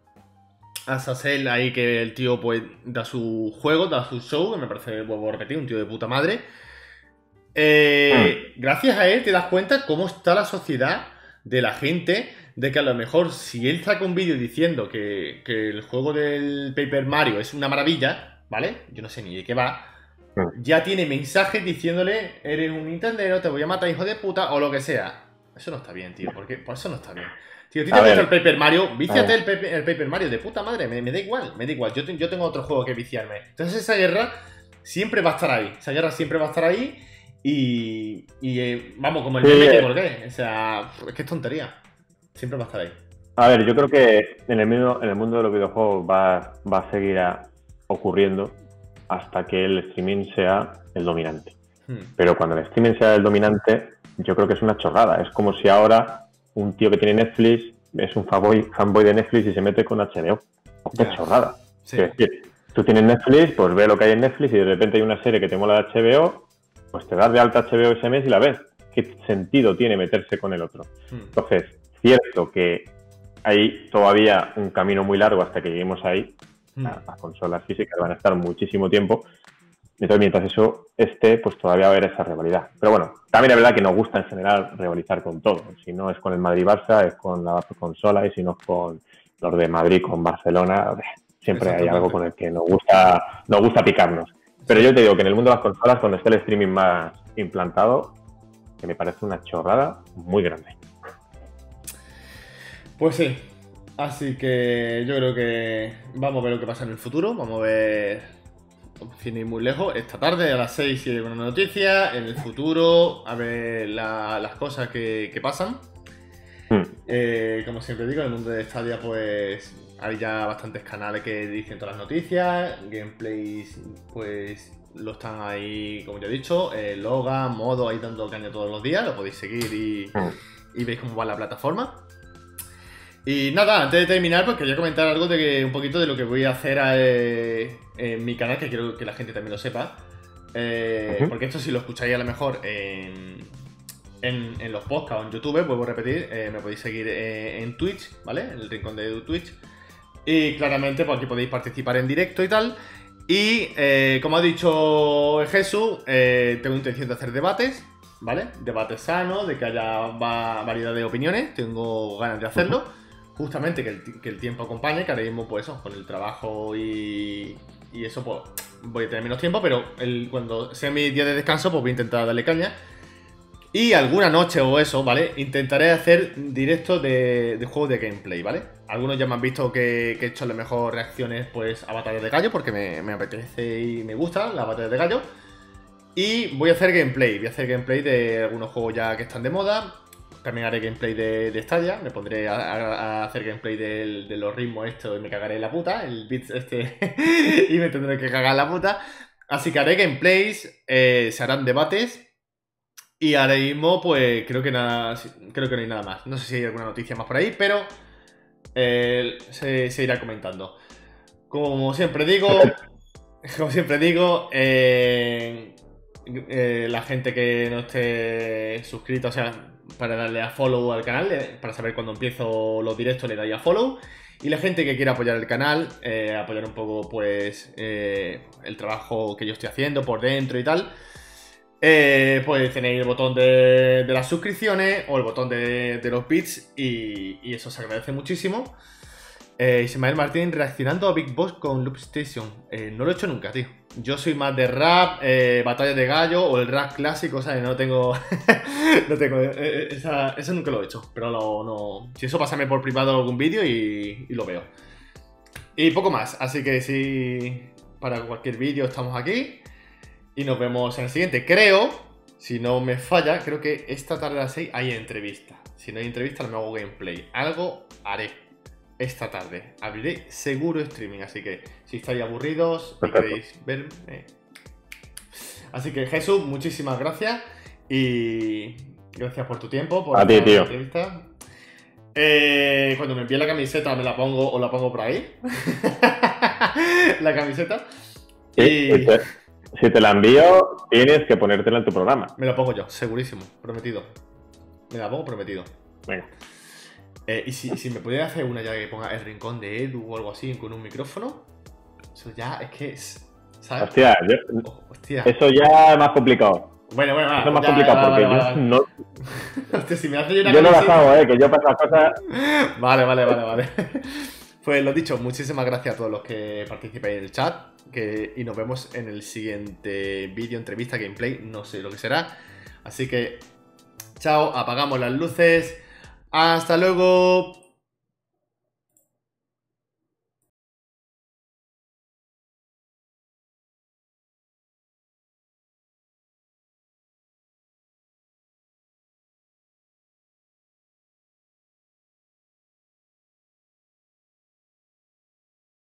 a Sassel ahí que el tío pues da su juego, da su show, que me parece, vuelvo a repetir, un tío de puta madre. Eh, Gracias a él te das cuenta cómo está la sociedad de la gente, de que a lo mejor si él saca un vídeo diciendo que, que el juego del Paper Mario es una maravilla, ¿vale? Yo no sé ni de qué va. Mm. Ya tiene mensajes diciéndole, eres un Nintendero, te voy a matar, hijo de puta, o lo que sea. Eso no está bien, tío, porque por eso no está bien. Tío, a ti te gusta el Paper Mario, víciate el Paper, el Paper Mario, de puta madre, me, me da igual, me da igual. Yo, te- yo tengo otro juego que viciarme. Entonces esa guerra siempre va a estar ahí. Esa guerra siempre va a estar ahí. Y, y, eh, vamos, como el Sí, meme que eh. colgué. O sea, es que es tontería. Siempre va a estar ahí. A ver, yo creo que en el, mismo- en el mundo de los videojuegos va, va a seguir a- ocurriendo hasta que el streaming sea el dominante. Hmm. Pero cuando el streaming sea el dominante, yo creo que es una chorrada. Es como si ahora un tío que tiene Netflix es un fanboy, fanboy de Netflix y se mete con HBO. Qué chorrada. Sí. Es decir, tú tienes Netflix, pues ve lo que hay en Netflix y de repente hay una serie que te mola de HBO, pues te das de alta HBO ese mes y la ves. ¿Qué sentido tiene meterse con el otro? Hmm. Entonces, cierto que hay todavía un camino muy largo hasta que lleguemos ahí. La- Las consolas físicas van a estar muchísimo tiempo. Entonces, mientras eso esté, pues todavía va a haber esa rivalidad. Pero bueno, también es verdad que nos gusta en general rivalizar con todo. Si no es con el Madrid-Barça, es con la consola y si no es con los de Madrid, con Barcelona, siempre hay algo con el que nos gusta, nos gusta picarnos. Pero yo te digo que en el mundo de las consolas, cuando esté el streaming más implantado, que me parece una chorrada muy grande. Pues sí. Así que yo creo que vamos a ver lo que pasa en el futuro. Vamos a ver, sin ir muy lejos, esta tarde a las 6 si hay una noticia. En el futuro, a ver la- las cosas que, que pasan. Hmm. Eh, como siempre digo, en el mundo de Stadia, pues hay ya bastantes canales que dicen todas las noticias. Gameplays, pues lo están ahí, como ya he dicho. Eh, Logan, modo, ahí dando caña todos los días. Lo podéis seguir y, Hmm. y veis cómo va la plataforma. Y nada, antes de terminar, pues quería comentar algo de que un poquito de lo que voy a hacer eh, en mi canal, que quiero que la gente también lo sepa. Eh. Porque esto si lo escucháis a lo mejor en, en, en los podcasts o en YouTube, vuelvo a repetir, eh, me podéis seguir en Twitch, ¿vale? En el rincón de Twitch. Y claramente, pues aquí podéis participar en directo y tal. Y como ha dicho Jesús, tengo intención de hacer debates, ¿vale? Debates sanos, de que haya va- variedad de opiniones, tengo ganas de hacerlo. Justamente que el, que el tiempo acompañe, que ahora mismo, pues eso, con el trabajo y, y eso, pues voy a tener menos tiempo, pero cuando sea mi día de descanso, pues voy a intentar darle caña. Y alguna noche o eso, ¿vale? Intentaré hacer directo de, de juegos de gameplay, ¿vale? Algunos ya me han visto que, que he hecho las mejores reacciones pues a batallas de gallo, porque me, me apetece y me gustan las batallas de gallo. Y voy a hacer gameplay, voy a hacer gameplay de algunos juegos ya que están de moda. También haré gameplay de, de Stadia, me pondré a, hacer gameplay del- de los ritmos esto y me cagaré la puta, el beat este, (laughs) y me tendré que cagar la puta. Así que haré gameplays, eh, se harán debates. Y ahora mismo, pues creo que nada, creo que no hay nada más. No sé si hay alguna noticia más por ahí, pero eh, se, se irá comentando. Como siempre digo, (laughs) como siempre digo, eh, eh, la gente que no esté suscrito, o sea, para darle a follow al canal, eh, para saber cuando empiezo los directos le dais a follow. Y la gente que quiera apoyar el canal, eh, apoyar un poco pues el trabajo que yo estoy haciendo por dentro y tal, pues tenéis el botón de, las suscripciones o el botón de, los bits y eso se agradece muchísimo. Eh, Ismael Martín reaccionando a Big Boss con Loop Station. Eh, no lo he hecho nunca, tío. Yo soy más de rap, eh, batalla de gallo o el rap clásico, ¿sabes? No tengo. (laughs) no tengo. eso nunca lo he hecho. Pero no, no. Si eso, pásame por privado algún vídeo y, lo veo. Y poco más. Así que si. Para cualquier vídeo estamos aquí. Y nos vemos en el siguiente. Creo, si no me falla, creo que esta tarde a las 6 hay entrevista. Si no hay entrevista, no me hago gameplay. Algo haré esta tarde. Abriré seguro streaming, así que si estáis aburridos y queréis verme. Así que Jesús, muchísimas gracias y gracias por tu tiempo, por A ti, tío. entrevista. Eh, cuando me envíe la camiseta me la pongo o la pongo por ahí. (laughs) la camiseta. Y, Y- si, te, si te la envío, tienes que ponértela en tu programa. Me la pongo yo, segurísimo, prometido. Me la pongo prometido. Venga. Eh, y si, si me pudiera hacer una ya que ponga el rincón de Edu o algo así con un micrófono, eso ya es que es. ¿Sabes? Hostia, yo- Oh, hostia. eso ya es más complicado. Bueno, bueno, va, Eso es más ya, complicado porque vale, yo vale. no, (laughs) Hostia, si me hace yo una yo no las hago, eh, que yo para esas cosas (laughs) Vale, vale, vale, vale. (laughs) Pues lo dicho, muchísimas gracias a todos los que participáis en el chat. Que, y nos vemos en el siguiente vídeo, entrevista, gameplay, no sé lo que será. Así que, chao, apagamos las luces. Hasta luego.